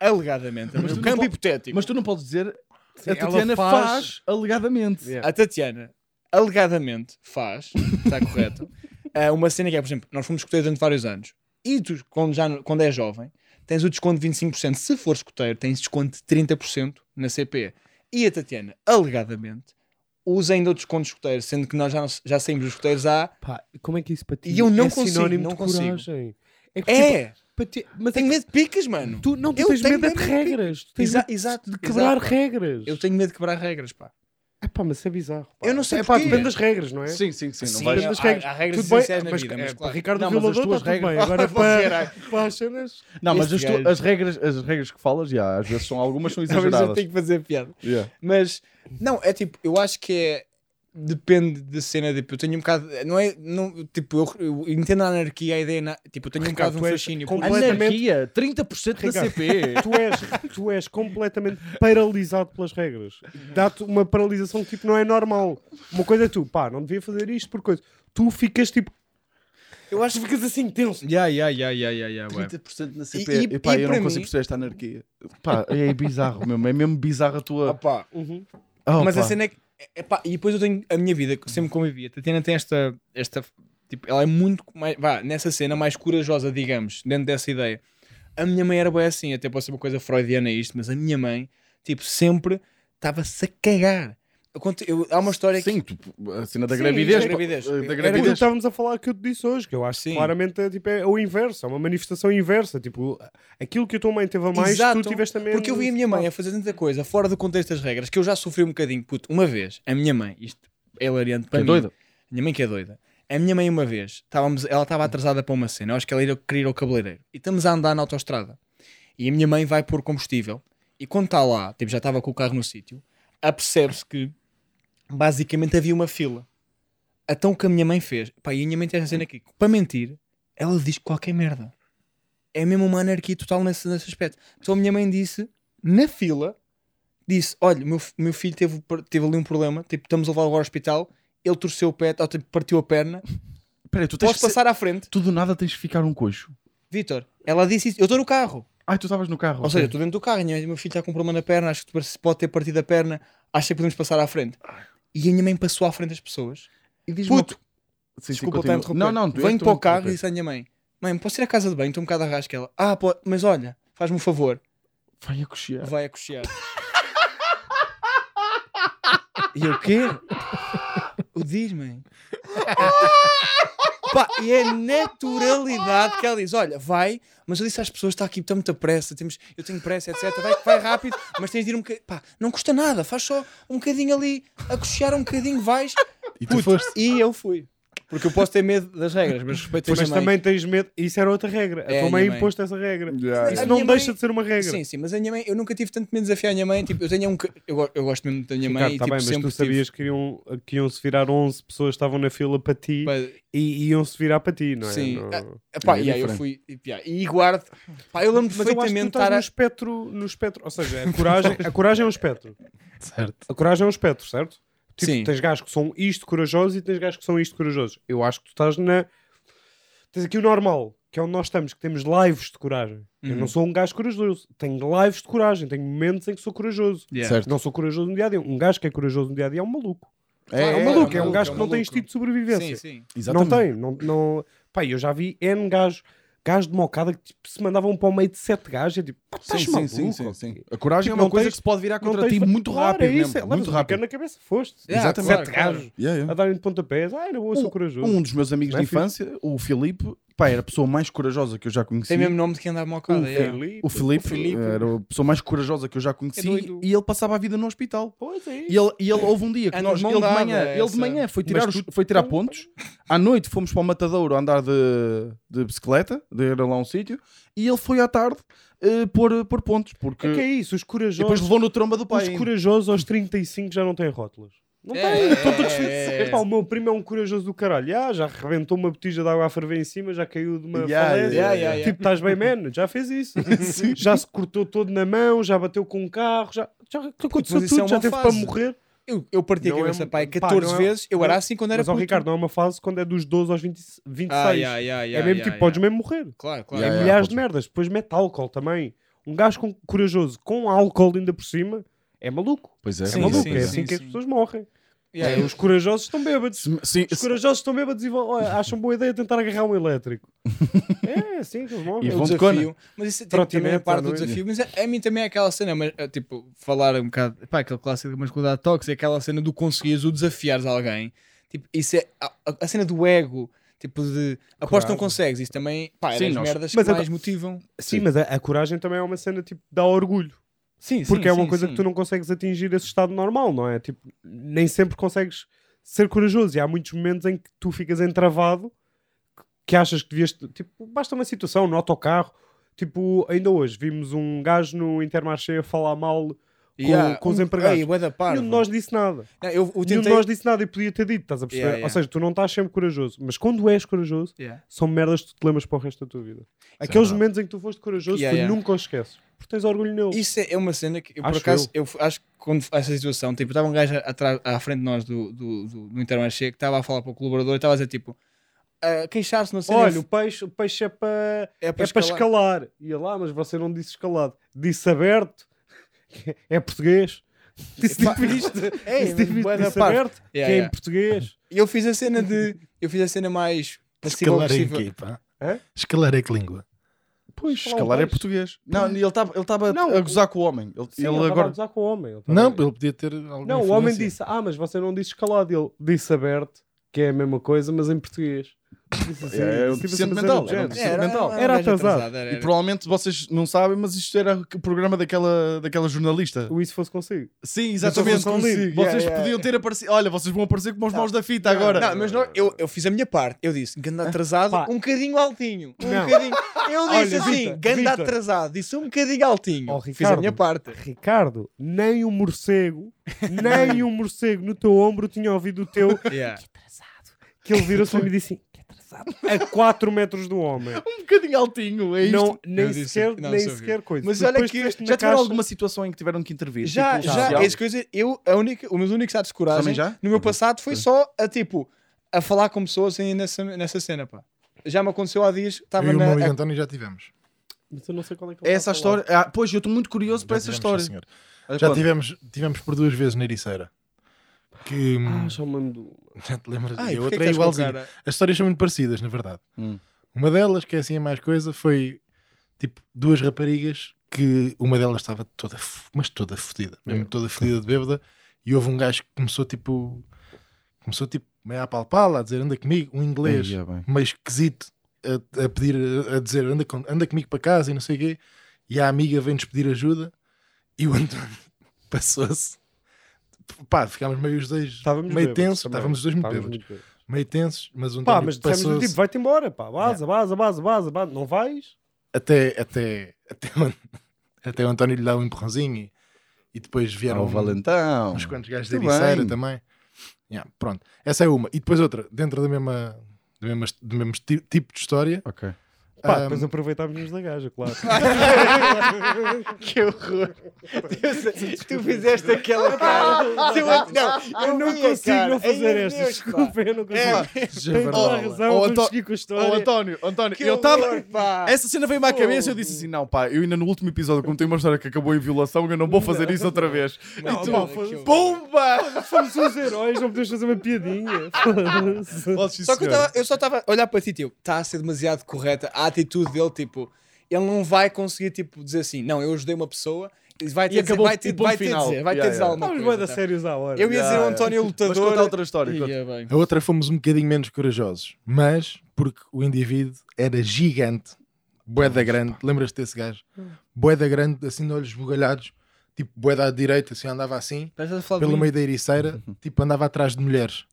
alegadamente, Mas no campo po- hipotético. Mas tu não podes dizer a ela Tatiana faz- faz... alegadamente. Yeah. A Tatiana alegadamente faz, está correto, eh, uma cena que é, por exemplo, nós fomos escuteiros durante vários anos e tu, quando, já, quando és jovem, tens o desconto de 25%. Se fores escuteiro, tens desconto de 30% na CP. E a Tatiana, alegadamente, usa ainda o desconto de escuteiro, sendo que nós já, já saímos dos escuteiros há. Pá, como é que isso para ti E eu não é consigo, sinónimo não de consigo. coragem? É, que, tipo, É! para ti- mas Tenho é que medo de picas, mano. tu não tu Eu tens medo é de medo de regras. Tu tens Exa- medo exato, de quebrar exato, regras. Eu tenho medo de quebrar regras, pá. É pá, mas isso é bizarro. pá. Eu não sei é pá, depende das regras, não é? Sim, sim, sim. Não Sim, vais... Depende das há- regras. há regras Tudo bem, na mas, vida, é, mas para claro. Ricardo Não, mas as Violador tuas está tudo regras- bem. Agora Caralho. para, para as cenas... Não, mas as, tu- as regras, as regras que falas, já, às vezes são algumas são Talvez eu exageradas. tenho que fazer piada. Yeah. Mas, não, é tipo, eu acho que é. Depende da cena, tipo, eu tenho um bocado. Não é. Não, tipo, eu, eu entendo a anarquia, a ideia. Na, tipo, eu tenho um Ricardo, bocado de um fascínio. Completamente- Anarquia, 30% da Ricardo. CP. Tu és, tu és completamente paralisado pelas regras. Dá-te uma paralisação que tipo, não é normal. Uma coisa é tu, pá, não devia fazer isto por coisa. Tu ficas tipo, Eu acho tu ficas assim tenso. Ya, ya, ya, ya, ya, ya, ué. 30% na CP. E- E, e- pá, e eu não mim- consigo perceber esta anarquia. Pá, é bizarro mesmo. É mesmo bizarro a tua. Opá, Uhum. Oh, Mas a pá. cena é que. E depois eu tenho a minha vida, que sempre convivi. A Tatiana tem esta. esta tipo, ela é muito mais. Vá, nessa cena, mais corajosa, digamos, dentro dessa ideia. A minha mãe era bem assim, até pode ser uma coisa freudiana isto, mas a minha mãe, tipo, sempre estava-se a cagar. Eu conto- eu- há uma história que. Sim, tu- a cena da Sim, gravidez. da gravidez. Era aquilo que gravidez. estávamos a falar que eu te disse hoje, que eu acho Sim. que claramente é, tipo, é o inverso, é uma manifestação inversa. Tipo, aquilo que a tua mãe teve a mais, Exato, tu tiveste também. Porque eu vi a minha mãe a fazer tanta coisa fora do contexto das regras que eu já sofri um bocadinho. Puto, uma vez, a minha mãe, isto é hilariante Que para é mim. doida. A minha mãe que é doida. A minha mãe, uma vez, estávamos, ela estava atrasada para uma cena. Eu acho que ela ia querer ir ao cabeleireiro. E estamos a andar na autostrada. E a minha mãe vai pôr combustível. E quando está lá, tipo, já estava com o carro no sítio, apercebe-se que basicamente havia uma fila. Então o que a minha mãe fez? Pá, e a minha mãe tem esta cena aqui. Para mentir, ela diz qualquer merda. É mesmo uma anarquia total nesse, nesse aspecto. Então a minha mãe disse, na fila, disse: Olha, meu, meu filho teve, teve ali um problema, tipo, estamos a levar agora ao hospital, ele torceu o pé, ou, tipo, partiu a perna, Espera aí, tu tens posso que ser- passar à frente? Tu do nada tens de ficar um coxo. Vitor, ela disse isso, eu estou no carro. Ai, tu estavas no carro. Ou ok. seja, eu estou dentro do carro, o meu filho está com um problema na perna, acho que pode ter partido a perna, acho que podemos passar à frente. E a minha mãe passou à frente das pessoas. E diz-me uma Puto, co- Sim, desculpa estar a interromper. Não, não, tu és Venho para a o carro e disse à minha mãe: Mãe, posso ir à casa de banho? Estou um bocado arrasca. Ela, ah, pô, mas olha, faz-me um favor, Vai a coxear. vai a coxear. e eu, o quê? O diz, mãe. Pá, e é naturalidade que ela diz: Olha, vai, mas eu disse às pessoas: está aqui, está muita pressa, temos, eu tenho pressa, etc. Vai, vai rápido, mas tens de ir um bocadinho. Pá, não custa nada, faz só um bocadinho ali, a coxear um bocadinho, vais. E tu foste. E eu fui. Porque eu posso ter medo das regras, mas respeito a Mas também tens medo. Isso era outra regra. É, a tua a mãe mãe. imposto essa regra. Yeah, Isso A não deixa mãe- de ser uma regra. Sim, sim, mas a minha mãe, eu nunca tive tanto medo de desafiar a minha mãe. Tipo, eu tenho um. Eu, eu gosto mesmo da minha mãe Ricardo, e tá tipo, bem, mas sempre tu sabias que iam, que iam se virar 11 pessoas que estavam na fila para ti tive, e iam se virar para ti, não é? Sim. Não- Ah, pá, É e aí eu fui. E, pá, e guardo. Pá, eu lembro Mas eu acho que tu perfeitamente estás estar no a. espectro, no espectro. Ou seja, a coragem, a coragem é um espectro. Certo. A coragem é um espectro, certo? Tipo, Sim. tens gajos que são isto corajosos e tens gajos que são isto corajosos. Eu acho que tu estás na. Tens aqui o normal, que é onde nós estamos, que temos lives de coragem. Eu Uhum. não sou um gajo corajoso. Tenho lives de coragem, tenho momentos em que sou corajoso. Yeah. Certo. Não sou corajoso no dia a dia. Um gajo que é corajoso no dia a dia é um maluco. É, É, é, um maluco, é é, um maluco, gajo é que não tem instinto de sobrevivência. Sim, sim. Exatamente. Não tem, não, não... Pá, eu já vi N gajos, gajos de mocada que tipo, se mandavam para o meio de sete gajos. É tipo, estás Sim, sim, maluco? sim, sim, sim. A coragem Tipo, é uma coisa tens- que se pode virar contra ti muito Claro, rápido é isso, mesmo, é, muito um rápido. na cabeça, foste. Yeah, Exatamente. claro, Sete claro. gajos Yeah, yeah. a darem de pontapés. Não vou, eu sou corajoso. Um dos meus amigos é de infância, o Filipe, pá, era a pessoa mais corajosa que eu já conheci. Tem mesmo nome de quem anda mocada. O yeah. Filipe. O Filipe, O Filipe. era a pessoa mais corajosa que eu já conheci É e ele passava a vida no hospital. Pois é isso. E ele, e ele houve um dia que Anda nós, ele de manhã, ele de manhã foi tirar, Mas os- tu- foi tirar pontos, à noite fomos para o Matadouro andar de, de bicicleta, de ir lá a um sítio, e ele foi à tarde eh, pôr, pôr pontos, porque É que é isso, os e depois corajosos, levou no tromba do pai. os ainda. corajosos aos 35 já não têm rótulos. Não É, têm, estão todos é, felizes. é. Epá, o meu primo é um corajoso do caralho. Ah, já rebentou uma botija de água a ferver em cima, já caiu de uma Yeah, falência. yeah, yeah, yeah. Tipo, estás bem, man? Já fez isso. já se cortou todo na mão, já bateu com um carro, já, já aconteceu mas isso tudo, é já teve fase. para morrer. Eu, eu parti a é cabeça, um- pai, pá, 14 não é- vezes. Eu era assim quando era Mas, ó, puto. Ricardo, não é uma fase quando é dos 12 aos 20, 26. Ah, yeah, yeah, é mesmo yeah, tipo, podes mesmo morrer. Claro, claro. é milhares de merdas. Depois mete álcool também. Um gajo com, corajoso com álcool ainda por cima é maluco. Pois é, É Sim, maluco. sim, é sim, assim que as sim. pessoas morrem. Yeah, É, os corajosos estão bêbados. Sim, Os corajosos estão bêbados e vão, olha, acham boa ideia tentar agarrar um elétrico. é assim que eles morrem. E é o vão de desafio. Mas isso tipo, também é parte do desafio. Mas a, a mim também é aquela cena, mas, tipo, falar um bocado, pá, aquele clássico da masculinidade tóxica, aquela cena do conseguires o desafiares alguém. Tipo, isso é a, a- a cena do ego. Tipo de aposto que não consegues, isso também pá, é Sim, das nós- merdas Mas que mais motivam. Sim, mas a, a coragem também é uma cena tipo dá orgulho. Sim, Porque sim, é uma sim, coisa sim. que tu não consegues atingir esse estado normal, não é? Tipo, nem sempre consegues ser corajoso. E há muitos momentos em que tu ficas entravado que achas que devias. Tipo, basta uma situação no autocarro. Tipo, ainda hoje vimos um gajo no Intermarché a falar mal com, Yeah, com os empregados. Ei, parva. Nenhum de nós disse nada. Não, eu, eu Nenhum tentei... de nós disse nada e podia ter dito, estás a perceber? Yeah, yeah. Ou seja, tu não estás sempre corajoso. Mas quando és corajoso, são merdas que tu te lembras para o resto da tua vida. Aqueles verdade. momentos em que tu foste corajoso, tu nunca os esqueces. Porque tens orgulho neles. Isso é é uma cena que eu, por Acho acaso, eu. acho que quando essa situação, tipo, estava um gajo atrás, à frente de nós do, do, do, do Intermarché que estava a falar para o colaborador e estava a dizer tipo, a queixar-se na cena. Olha, o peixe, o peixe é para é é para escalar. E ele lá, mas você não disse escalado. Disse aberto. É português. Disse tipo isto. É, Disse tipo Disse aberto, Yeah, que é em yeah. português. E eu fiz a cena de. Eu fiz a cena mais passiva Escalar em quê, pá? Escalar é que língua? Pois, escalar é português. Não, ele estava ele tava Não, a gozar com o homem. Ele, Sim, ele ele estava a agora. gozar com o homem. ele Não, ele podia ter alguma Não, o homem influência. disse, ah, mas você não disse escalado. Ele disse aberto, que é a mesma coisa, mas em português. É, é um disse deficiente mental, era um deficiente género. mental. Era um gajo atrasado. era, E era. provavelmente vocês não sabem, mas isto era o programa daquela, daquela jornalista. O isso fosse consigo. Sim, exatamente. lindo. Vocês Yeah, yeah, podiam ter aparecido. Olha, vocês vão aparecer como os mãos da fita agora. Não, mas não, eu, eu fiz a minha parte. Eu disse, ganda atrasado, Pá. um bocadinho altinho. Um Não. bocadinho. Eu disse Olha, assim, ganda atrasado. Disse um bocadinho altinho. Oh, fiz a Ricardo. minha parte. Ricardo, nem um morcego, nem um morcego no teu ombro tinha ouvido o teu Yeah. que ele virou-se e disse assim, que atrasado, a 4 metros do homem. Um bocadinho altinho, é isto. Não, nem sequer, não, nem sequer coisa. Mas olha que Já tiveram caixa- alguma situação em que tiveram que intervir? Já, Tipo, já, isso que eu ia dizer. Eu, a única, os meus únicos atos de coragem já? no meu passado foi só a tipo, a falar com pessoas aí nessa, nessa cena, pá. Já me aconteceu há dias, Eu estava e o na. meu amigo a- António já tivemos. Mas eu não sei qual é que É está essa história. Ah, pois, eu estou muito curioso para Já essa tivemos, história. sim, Já tivemos, tivemos por duas vezes na Ericeira. Que hum, Ah, já mandou. já te lembras? Ai, e a outra é igualzinha. As histórias são muito parecidas, na verdade. Hum. Uma delas, que é assim a mais coisa, foi tipo duas raparigas que uma delas estava toda, f- mas toda fodida, mesmo toda fodida de bêbada, e houve um gajo que começou tipo Começou tipo meio a palpá-la, a dizer anda comigo, um inglês Ia bem. meio esquisito a, a pedir, a dizer anda, com- anda comigo para casa e não sei o quê. E a amiga vem-nos pedir ajuda e o António passou-se. Pá, ficámos meio os dois Estávamos meio tensos, estávamos os dois muito bêbados, meio tensos, mas o Pá, mas dissemos tipo, vai-te embora, pá, vaza, vaza, vaza, vaza, vaza, não vais? até, até, até, o, até o António lhe dá um empurrãozinho e, e depois vieram Era o Valentão. uns quantos gajos da Ericeira também. Yeah, pronto, essa é uma. E depois outra, dentro da mesma, do mesmo, do mesmo ti- tipo de história. Ok. Pá, ahm, depois aproveitámos-nos da gaja, claro. Que horror. tu fizeste aquela cara. Eu- não, Eu não consigo cara. não fazer Ai, esta, Deus, pá. desculpa, eu não consigo. É, Tenho Javardola. toda a razão, vamos Antó- com a história. António, António, que eu estava. Essa cena veio-me à cabeça e eu disse assim: não, pá, eu ainda no último episódio contei uma história que acabou em violação, eu não vou fazer isso outra vez. Não, e tu, foi- Pumba! Fomos os heróis, não podemos fazer uma piadinha. Só que eu, tava- eu só estava a olhar para ti, tipo, está a ser demasiado correta. A atitude dele, tipo, ele não vai conseguir, tipo, dizer assim, não, eu ajudei uma pessoa e vai ter E dizer, acabou, vai ter, e vai ter final. dizer, vai ter Yeah, dizer yeah. alguma Estamos coisa. tá? sérios à hora. Eu ia dizer Yeah, o António Mas conta lutador. outra história. bem. A outra fomos um bocadinho menos corajosos, mas porque o indivíduo era gigante, boeda grande. Lembras-te desse gajo? Boeda grande, assim de olhos esbugalhados, tipo boeda à direita, assim andava assim, pelo meio da ericeira, tipo andava atrás de mulheres.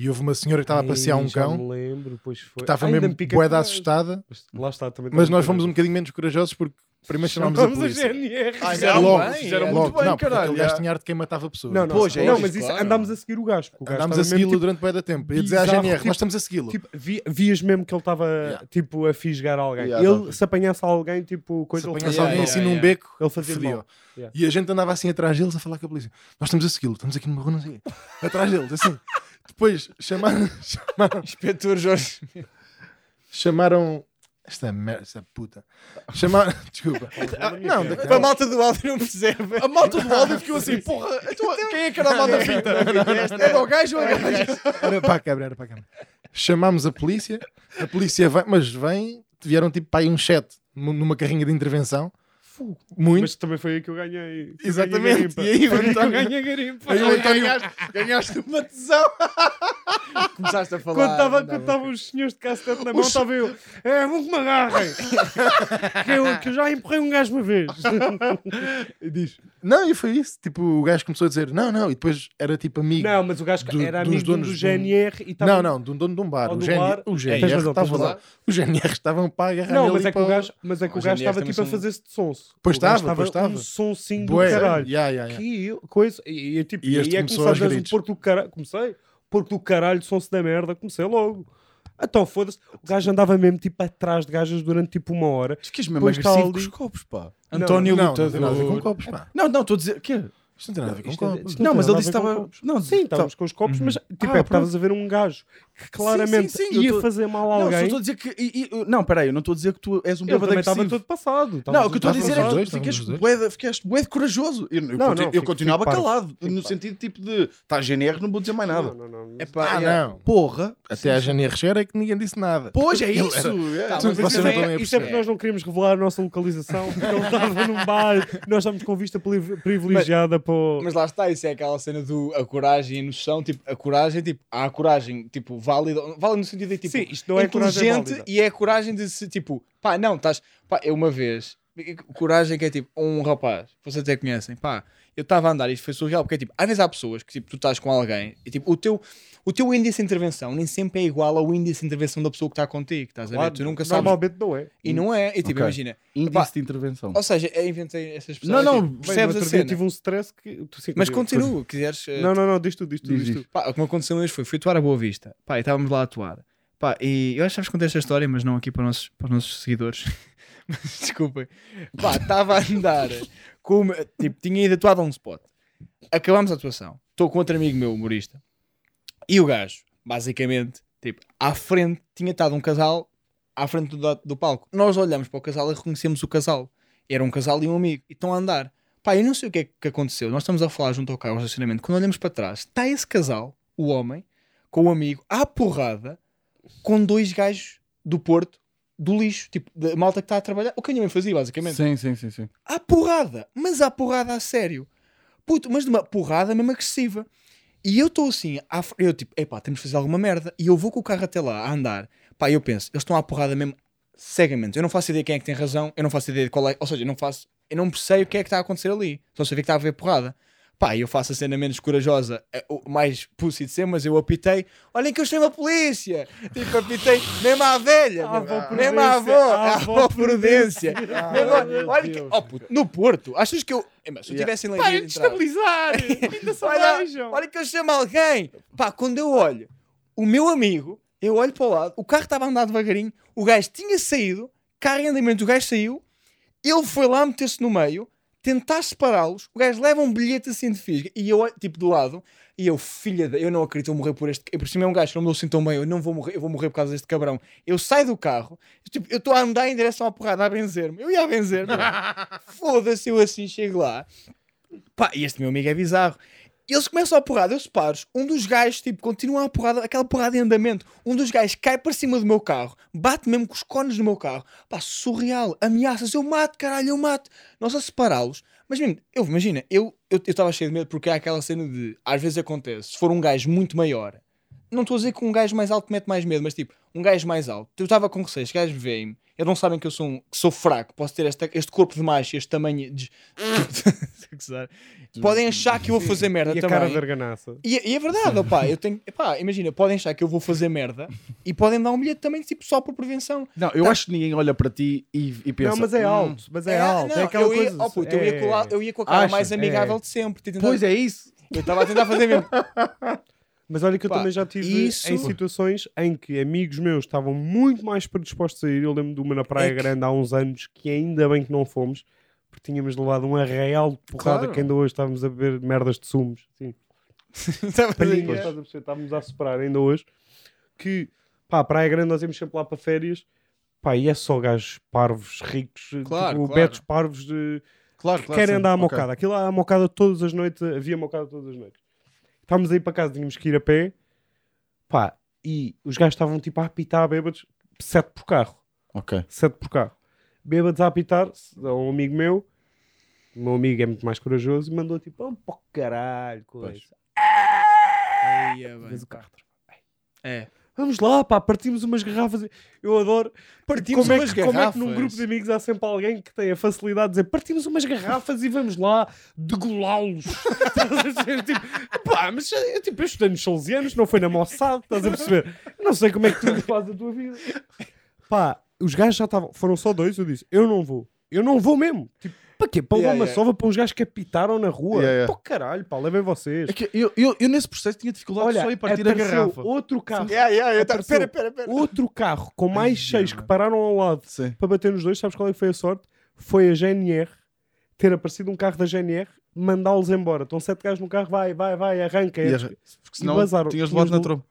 E houve uma senhora que estava a passear um Ai, já cão, me lembro, pois foi. que estava Ainda mesmo me pica boeda assustada, Mas Lá está, também mas nós fomos um bocadinho menos corajosos porque primeiro chamámos a Chamamos a polícia. GNR. Ah, Fizeram Logo, bem, fizeram é. muito Logo, bem, não, porque caralho. aquele gajo tinha arte de quem matava pessoas. Não, não, Pois, é não isso, mas isso claro. andámos a seguir o gajo. porque o gajo Andámos a estava segui-lo mesmo, durante boeda tempo. Ia dizer à bizarro, GNR, tipo- nós estamos a segui-lo. tipo, tipo, vi- vias mesmo que ele estava Yeah. tipo, a fisgar alguém. Yeah, ele, se apanhasse alguém, tipo, coisa Se ele apanhasse fazia alguém mal. assim num yeah. beco, Ele fazia mal. Yeah. E a gente andava assim atrás deles a falar com a polícia. Nós estamos a segui-lo, estamos aqui numa rua, não sei o quê. Atrás deles, assim. Depois chamaram. chamaram, Inspetor Jorge. chamaram esta merda, esta puta. Chamaram. Desculpa. Não, a malta do áudio não percebe. A malta do áudio ficou assim, porra, então, quem é que era a malta fita? Era o gajo ou era o gajo? Era para a câmara, era para a câmara. Chamámos a polícia. A polícia vem, mas vem. Vieram tipo para aí um chat numa carrinha de intervenção. Muito. Mas também foi aí que eu ganhei. Exatamente. ganhei E aí o António- ganhei garimpa. Aí António. Ganhaste uma tesão. Começaste a falar. Quando estavam os senhores de cacete na mão, estava eu. É, vão que me agarrem. que, eu, que eu já empurrei um gajo uma vez. Diz: Não, e foi isso. Tipo, o gajo começou a dizer: Não, não. E depois era tipo amigo. Não, mas o gajo Do- era dos amigo um do um- GNR e estava. Não, não, de um dono de um bar. O GNR, bar. o GNR estava lá. razão. O GNR estavam para agarrar Não, mas é que o gajo, mas é que o Os gajo GNR estava tipo a são- fazer-se de sonso. Pois O gajo estava, pois Um estava. sonsinho do caralho. yeah, yeah, yeah. Que coisa. E, e, tipo, E e, é começou começar a dizer um porco do caralho. Comecei. Porco do caralho, sonso da merda. Comecei logo. Então foda-se. O gajo andava mesmo tipo atrás de gajas durante tipo uma hora. Tu quis mesmo Depois agressivo ali- com os copos, pá. António Não, não tem nada a ver com copos, pá. Não, não, estou a dizer. Quê? Isto não tem nada a ver com é- copos. Não, mas ele disse que estava. Não, Sim, estávamos com os copos, mas tipo, Ah, é porque estavas a ver um gajo que claramente sim, sim, eu ia tô- fazer mal a Não, alguém. estou a dizer que. e- e- não, peraí, eu não estou a dizer que tu és um bêbado também estava agressivo. todo passado. Não, o que eu estou a dizer é que dois, tu ficaste bué de- ficaste bué de corajoso. Eu, eu, Não, continu- não, eu fico- continuava fico calado. Fico no sentido tipo de. Está GNR, não vou dizer mais nada. Não, não, não. É pá, Ah, é- não. Porra. Até a GNR chegar é que ninguém disse nada. Pois é isso. era- é. Tá, não é- a é porque nós não queríamos revelar a nossa localização, porque ele estava num bar, nós estamos com vista privi- privilegiada para. Mas lá está, isso é aquela cena do a coragem e a noção, tipo, a coragem, tipo, há a coragem, tipo, válida, válida no sentido de, tipo, Sim, isto não é inteligente e é a coragem de se, tipo, pá, não, estás, pá, eu uma vez, coragem que é tipo, um rapaz, vocês até conhecem, pá, eu estava a andar e isto foi surreal, porque é tipo, às vezes há pessoas que, tipo, tu estás com alguém e, tipo, o teu, o teu índice de intervenção nem sempre é igual ao índice de intervenção da pessoa que está contigo, estás a ver? Claro, Tu nunca sabes. Normalmente não é. E não é, e tipo, Ok. imagina, Índice Pá, de intervenção. ou seja, eu inventei essa expressão, Não, não, tipo, Bem, percebes no a cena. tive um stress que... Mas continua. continua, quiseres. eh, Não, não, não, diz tu, diz tu, Diz, diz tu. Pá, o que me aconteceu hoje foi, fui atuar a Boa Vista. Pá, e estávamos lá a atuar. Pá, e eu acho que sabes contar esta história, mas não aqui para os nossos, para os nossos seguidores. Desculpem. Pá, estava a andar com uma, tipo, tinha ido atuar a um spot. Acabámos a atuação. Estou com outro amigo meu, humorista. E o gajo, basicamente, tipo, à frente, tinha estado um casal à frente do, do palco. Nós olhamos para o casal e reconhecemos o casal. Era um casal e um amigo. E estão a andar. Pá, eu não sei o que é que aconteceu. Nós estamos a falar junto ao carro, ao estacionamento. Quando olhamos para trás, está esse casal, o homem, com o amigo, à porrada, com dois gajos do Porto, do lixo, tipo, da malta que está a trabalhar. O que a minha mãe fazia, basicamente. Sim, sim, sim, sim. À porrada, mas à porrada a sério. Puto, mas de uma porrada mesmo agressiva. E eu estou assim, à eu tipo, epá, temos de fazer alguma merda. E eu vou com o carro até lá a andar. Pá, eu penso, eles estão à porrada mesmo cegamente. Eu não faço ideia quem é que tem razão, eu não faço ideia de qual é. Ou seja, eu não faço, eu não sei o que é que está a acontecer ali. Só sei que está a haver porrada. Pá, eu faço a cena menos corajosa, eh, mais pussy de ser, mas eu apitei. Olhem que eu chamo a polícia! Tipo, apitei mesmo à velha, À mesmo, à avó, à à avó Prudência. Ah, olha que, Deus. oh, puto, no Porto, achas que eu. Mas Se eu Yeah. tivesse em Para Leiria de estabilizar! Ainda só Olha, olha que eu chamo alguém. Pá, quando eu olho o meu amigo, eu olho para o lado, o carro estava a andar devagarinho, o gajo tinha saído, carro em andamento, o gajo saiu, ele foi lá meter-se no meio, tentar separá-los, o gajo leva um bilhete assim de fisga, e eu tipo, do lado, e eu, filha da, eu não acredito, eu morrer por este, eu, por cima é um gajo que não me deu tão bem, eu não vou morrer, eu vou morrer por causa deste cabrão. Eu saio do carro, tipo, eu estou a andar em direção à porrada, a benzer-me, eu ia a benzer-me, foda-se, eu assim chego lá, Pá, e este meu amigo é bizarro. Eles começam a porrada, eu separo Um dos gajos, tipo, continua a porrada, aquela porrada em andamento. Um dos gajos cai para cima do meu carro, bate mesmo com os cones no meu carro. Pá, surreal. Ameaças, eu mato, caralho, eu mato. Nós a separá-los. Mas mesmo, eu, imagina, eu estava cheio de medo porque há aquela cena de, às vezes acontece, se for um gajo muito maior, não estou a dizer que um gajo mais alto mete mais medo, mas tipo, um gajo mais alto, eu estava com receio, os gajos veem-me, eles não sabem que eu sou, um, que sou fraco, posso ter este, este corpo de macho, este tamanho de. Podem achar que eu vou fazer merda E a também. cara de arganaça. E, e é verdade, opá, eu tenho, epá, imagina, podem achar que eu vou fazer merda e podem dar um bilhete também, tipo, só por prevenção. Não, eu acho que ninguém olha para ti e, e pensa. Não, mas é "Hum, alto, mas é, alto. não, é aquela eu ia, coisa. oh, puto, eu, ia com la- eu ia com a cara Acha? mais amigável É. de sempre. tentar- Pois é isso. Eu estava a tentar fazer mesmo. Mas olha que eu Pá, também já tive isso- em situações em que amigos meus estavam muito mais predispostos a ir. Eu lembro de uma na Praia É que- Grande há uns anos que ainda bem que não fomos, porque tínhamos levado um arreal de porrada Claro. que ainda hoje estávamos a beber merdas de sumos. Sim. A Palhinhas, estás a perceber? Estávamos a separar ainda hoje. Que, pá, Praia Grande nós íamos sempre lá para férias. Pá, e é só gajos parvos, ricos, Claro, tipo, claro. betos parvos de Claro, que claro. querem sim. andar à mocada. Aquilo lá, a mocada todas as noites, havia mocada todas as noites. Estávamos aí para casa, tínhamos que ir a pé, pá, e os gajos estavam tipo a apitar bêbados, sete por carro, Ok. sete por carro. Bêbados a apitar, a um amigo meu, o meu amigo é muito mais corajoso, e mandou tipo, vamos para o caralho, coisa. Ai, é, bem. Vês o carro. É. Vamos lá, pá, partimos umas garrafas. Eu adoro. Partimos como, é umas que, como é que num garrafas. grupo de amigos há sempre alguém que tem a facilidade de dizer partimos umas garrafas e vamos lá degolá-los. Estás a perceber? tipo, pá, mas eu, tipo, eu estudei nos salesianos, não foi na Mossad, estás a perceber? Não sei como é que tu fazes a tua vida. Pá, os gajos já estavam, foram só dois, eu disse, eu não vou. Eu não vou mesmo. Tipo, para quê? Para levar Yeah, uma yeah. sova para uns gajos que apitaram na rua? Yeah, yeah. Pô, caralho, pá, levem vocês. É que eu, eu, eu nesse processo tinha dificuldade Olha, só em partir a garrafa. outro carro. Yeah, yeah, Apareceu Pera, pera, pera. outro carro com mais seis que pararam ao lado Sim. para bater nos dois, sabes qual é que foi a sorte? Foi a GNR ter aparecido um carro da GNR, mandá-los embora. Estão sete gajos no carro, vai, vai, vai, arranca. E E Porque senão bazaram. tinhas levado na tromba.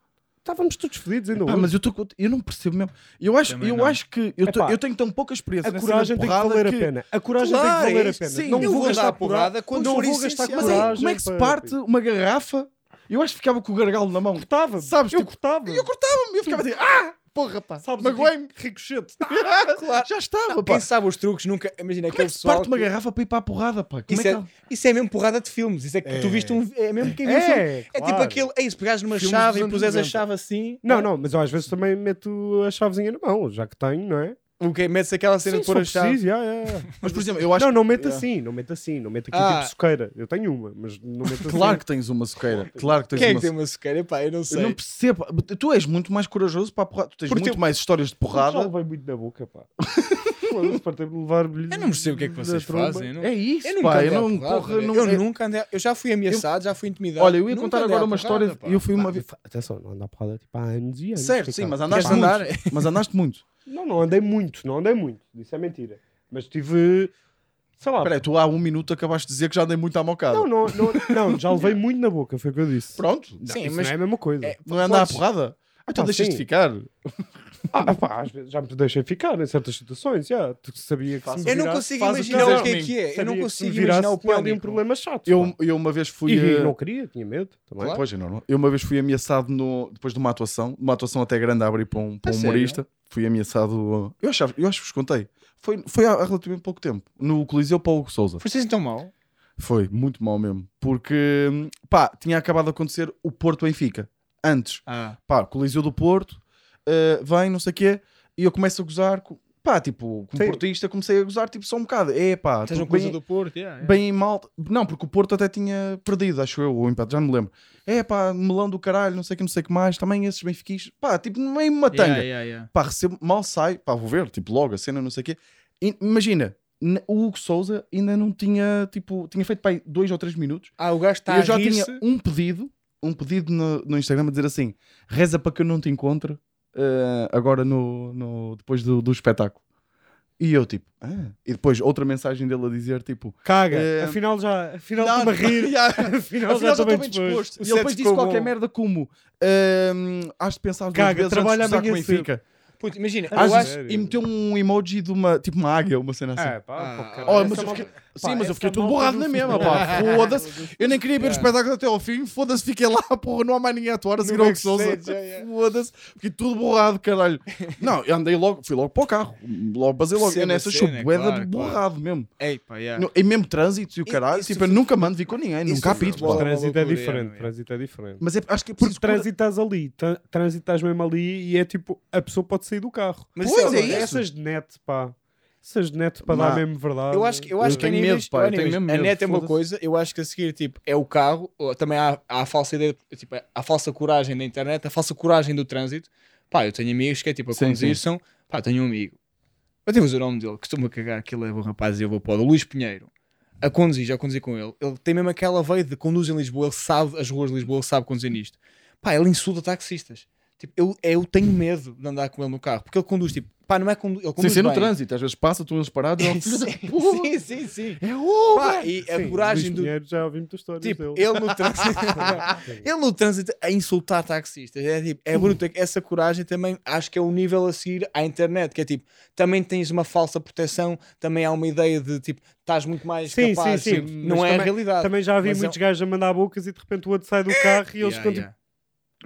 Estávamos todos fedidos ainda Pá, hoje. mas eu, tô, eu não percebo mesmo. Eu acho, Também eu não. acho que eu, tô- Epá, eu tenho tão pouca experiência A coragem tem que valer a pena. A coragem Claro, tem que valer é a pena. Sim, não vou vou gastar porrada quando não for vou gastar essencial. Mas aí, coragem. como é que se para- parte uma garrafa? Eu acho que ficava com o gargalo na mão. Cortava, Sabes, eu tipo, cortava. Eu cortava-me, eu ficava assim, ah, porra, pá, Sabes, magoei-me. ricochete. Já estava, pá. Quem sabe os truques nunca. Imagina Como é aquele que se pessoal. parte uma que- garrafa para ir para a porrada, pá? Como Isso é é, que... isso é mesmo porrada de filmes. Isso é que tu É. viste um. É mesmo quem viu um filme. É, É tipo claro. aquele. É isso, pegares numa Filmes chave e anos puseres a 90. chave assim. Não, não, mas eu às vezes também meto a chavezinha na mão, já que tenho, não é? O que Metes aquela cena Sim, de pôr a chave. preciso, já, já. Mas, por exemplo, eu acho Não, não meto Yeah. assim, não meto assim, não meto aqui Ah. tipo soqueira. Eu tenho uma, mas não meto assim. Claro que tens uma soqueira. Claro que tens Quem é uma que tem uma sequeira? Pá, eu não Eu sei. não percebo. Tu és muito mais corajoso para a porrada. Tu tens Porque muito eu- mais histórias de Já porrada. levei muito na boca, pá. Levar Eu não percebo o que é que vocês fazem. eu não- É isso, Eu nunca pá. andei Eu não, porrada, porra, não- eu é- nunca andei. Eu já fui ameaçado, já fui intimidado. Olha, eu ia contar agora uma história. Eu fui uma vez. Atenção, não anda a porrada tipo há anos e anos. Certo, sim, mas andaste muito. Mas andaste muito. Não, não andei muito, não andei muito. Isso é mentira. Mas tive. Sei lá. Espera aí, tu há um minuto acabaste de dizer que já andei muito à mocada. Não, não, não, não, já levei muito na boca, foi o que eu disse. Pronto. Não, Sim, isso mas- não é a mesma coisa. É, Não é andar à porrada? Ah, então Pá, deixas de ficar. Ah, pá, às vezes já me deixei ficar em certas situações, já. Tu sabia que se Eu não consigo imaginar o que é que é. Eu não consigo imaginar o ali um pânico. problema chato. Eu, eu uma vez fui. E eh, não queria, tinha medo também. Claro. Pois é, normal. Eu uma vez fui ameaçado no, depois de uma atuação, uma atuação até grande a abrir para um, para A um sério? humorista. Fui ameaçado. Eu, achava, eu acho que vos contei. Foi, foi há, relativamente pouco tempo. No Coliseu Paulo Souza. Foste assim tão mal? Foi muito mal mesmo. Porque, pá, tinha acabado de acontecer o Porto Benfica. Antes, Ah, pá, Coliseu do Porto, eh, vem, não sei o quê, e eu começo a gozar. com- Pá, tipo, como Sim. portista, comecei a gozar, tipo, só um bocado. É, pá, tens uma coisa bem, do Porto, yeah, yeah. bem mal. Não, porque o Porto até tinha perdido, acho eu, o empate, já não me lembro. É, pá, melão do caralho, não sei o que, não sei o que mais. Também esses benfiquistas, pá, tipo, meio uma tanga. Yeah. Pá, recebo, mal sai, pá, vou ver, tipo, logo a cena, não sei o quê. E, imagina, o Hugo Souza ainda não tinha, tipo, tinha feito, pá, aí dois ou três minutos. Ah, o gajo está e eu a já tinha um pedido, um pedido no, no Instagram a dizer assim: reza para que eu não te encontre eh, agora no, no, depois do, do espetáculo. E eu, tipo, ah. e depois outra mensagem dele a dizer, tipo, Caga, Eh, afinal já, afinal não, estou-me a rir. Já, afinal, afinal já estou bem disposto. disposto. E ele depois disse ficou qualquer merda como ehm, has de pensar duas Caga, vezes trabalha antes de com amanhã cedo. Benfica. Puto, imagina, Ah, eu acho... E meteu um emoji de uma, tipo uma águia, uma cena assim. É, pá, Ah, pô, caralho, Oh, mas eu malta- fiquei, sim, mas eu fiquei tudo malta borrado do na mesma, pá. Foda-se. Eu nem queria ver o espetáculo até ao fim. Foda-se, fiquei lá, porra. Não há mais ninguém a atuar a seguir ao que Souza. já, já. Foda-se. Fiquei tudo borrado, caralho. Não, eu andei logo, fui logo para o carro. Logo, basei logo. Eu nessa a sou cena, boeda claro, de borrado mesmo. Ei, pá, yeah. No- E mesmo trânsito e o caralho. isso Tipo, eu nunca mando vir com ninguém. isso Nunca apito. pá. Trânsito é diferente, trânsito é diferente. Mas é, acho que é Porque trânsito estás ali, trânsito estás mesmo ali e é tipo, a pessoa pode sair do carro. Mas Pois, isso é é isso. Essas de net, pá. Essas de net para Não. dar mesmo verdade. Eu acho que, eu acho Eu que a tenho níveis, medo, pá, eu tenho mesmo a medo, net é uma coisa, eu acho que a seguir tipo, é o carro, ou também há, há a falsa ideia, tipo, a falsa coragem da internet, a falsa coragem do trânsito. Pá, eu tenho amigos que é tipo a Sim, conduzir, sim. são, pá, tenho um amigo, eu tenho o nome dele, costumo cagar, aquilo é bom rapaz e eu vou para o Luís Pinheiro. A conduzir, já conduzi com ele. Ele tem mesmo aquela veia de conduz em Lisboa, ele sabe as ruas de Lisboa, ele sabe conduzir nisto. Pá, ele insulta taxistas. Tipo, eu, eu tenho medo de andar com ele no carro, porque ele conduz, tipo, pá, não é condu ele Sem conduz ser no trânsito. Às vezes passa, tu uns parados. e da puta, sim, sim, sim. É o Pá, e a Sim, coragem Luís do. Pinheiro, já ouvi muitas histórias Tipo, dele. ele no trânsito. ele no trânsito a insultar taxistas. É tipo, é bruto. é que Essa coragem também acho que é o nível a seguir à internet. Que é tipo, também tens uma falsa proteção, também há uma ideia de tipo, estás muito mais Sim, capaz. sim, sim. tipo, mas não é a também- realidade. Também já vi Mas é muitos um- gajos a mandar bocas e de repente o outro sai do carro e eles Yeah, ficam tipo, yeah.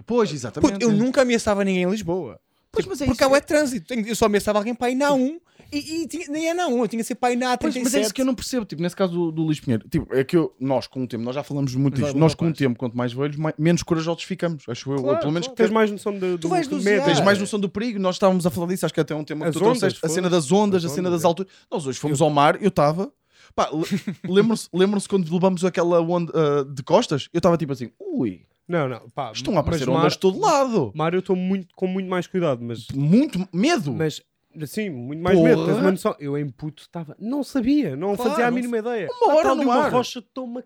Pois, exatamente. Puto, eu nunca ameaçava ninguém em Lisboa. Pois, Tipo, mas é porque isso. é trânsito. Eu só ameaçava alguém para ir na 1 e, e tinha- nem é na 1, eu tinha que ser para ir na Pois, 37. mas é isso que eu não percebo, tipo, nesse caso do, do Luís Pinheiro, tipo, é que eu, nós com o tempo, nós já falamos muito olha, nós com o tempo, quanto mais velhos, mais- menos corajosos ficamos, acho eu, Claro, ou pelo menos claro. tens mais noção do do dosear. medo. tens mais noção do perigo, nós estávamos a falar disso, acho que até é um tema As que tu trouxeste, ondas, a cena das ondas, a cena das é. alturas, nós hoje fomos ao mar, eu estava, pá, le- lembram-se lembram quando levamos aquela onda ah, de costas, eu estava tipo assim, ui, Não, não, pá. estão a aparecer mas ondas mar, de todo lado, Mar eu estou muito, com muito mais cuidado, mas, muito medo, mas sim, muito mais Porra. medo. Tens uma noção? Eu em puto estava, não sabia, não Claro, fazia a mínima ideia. Uma hora tal no de uma mar. rocha toma.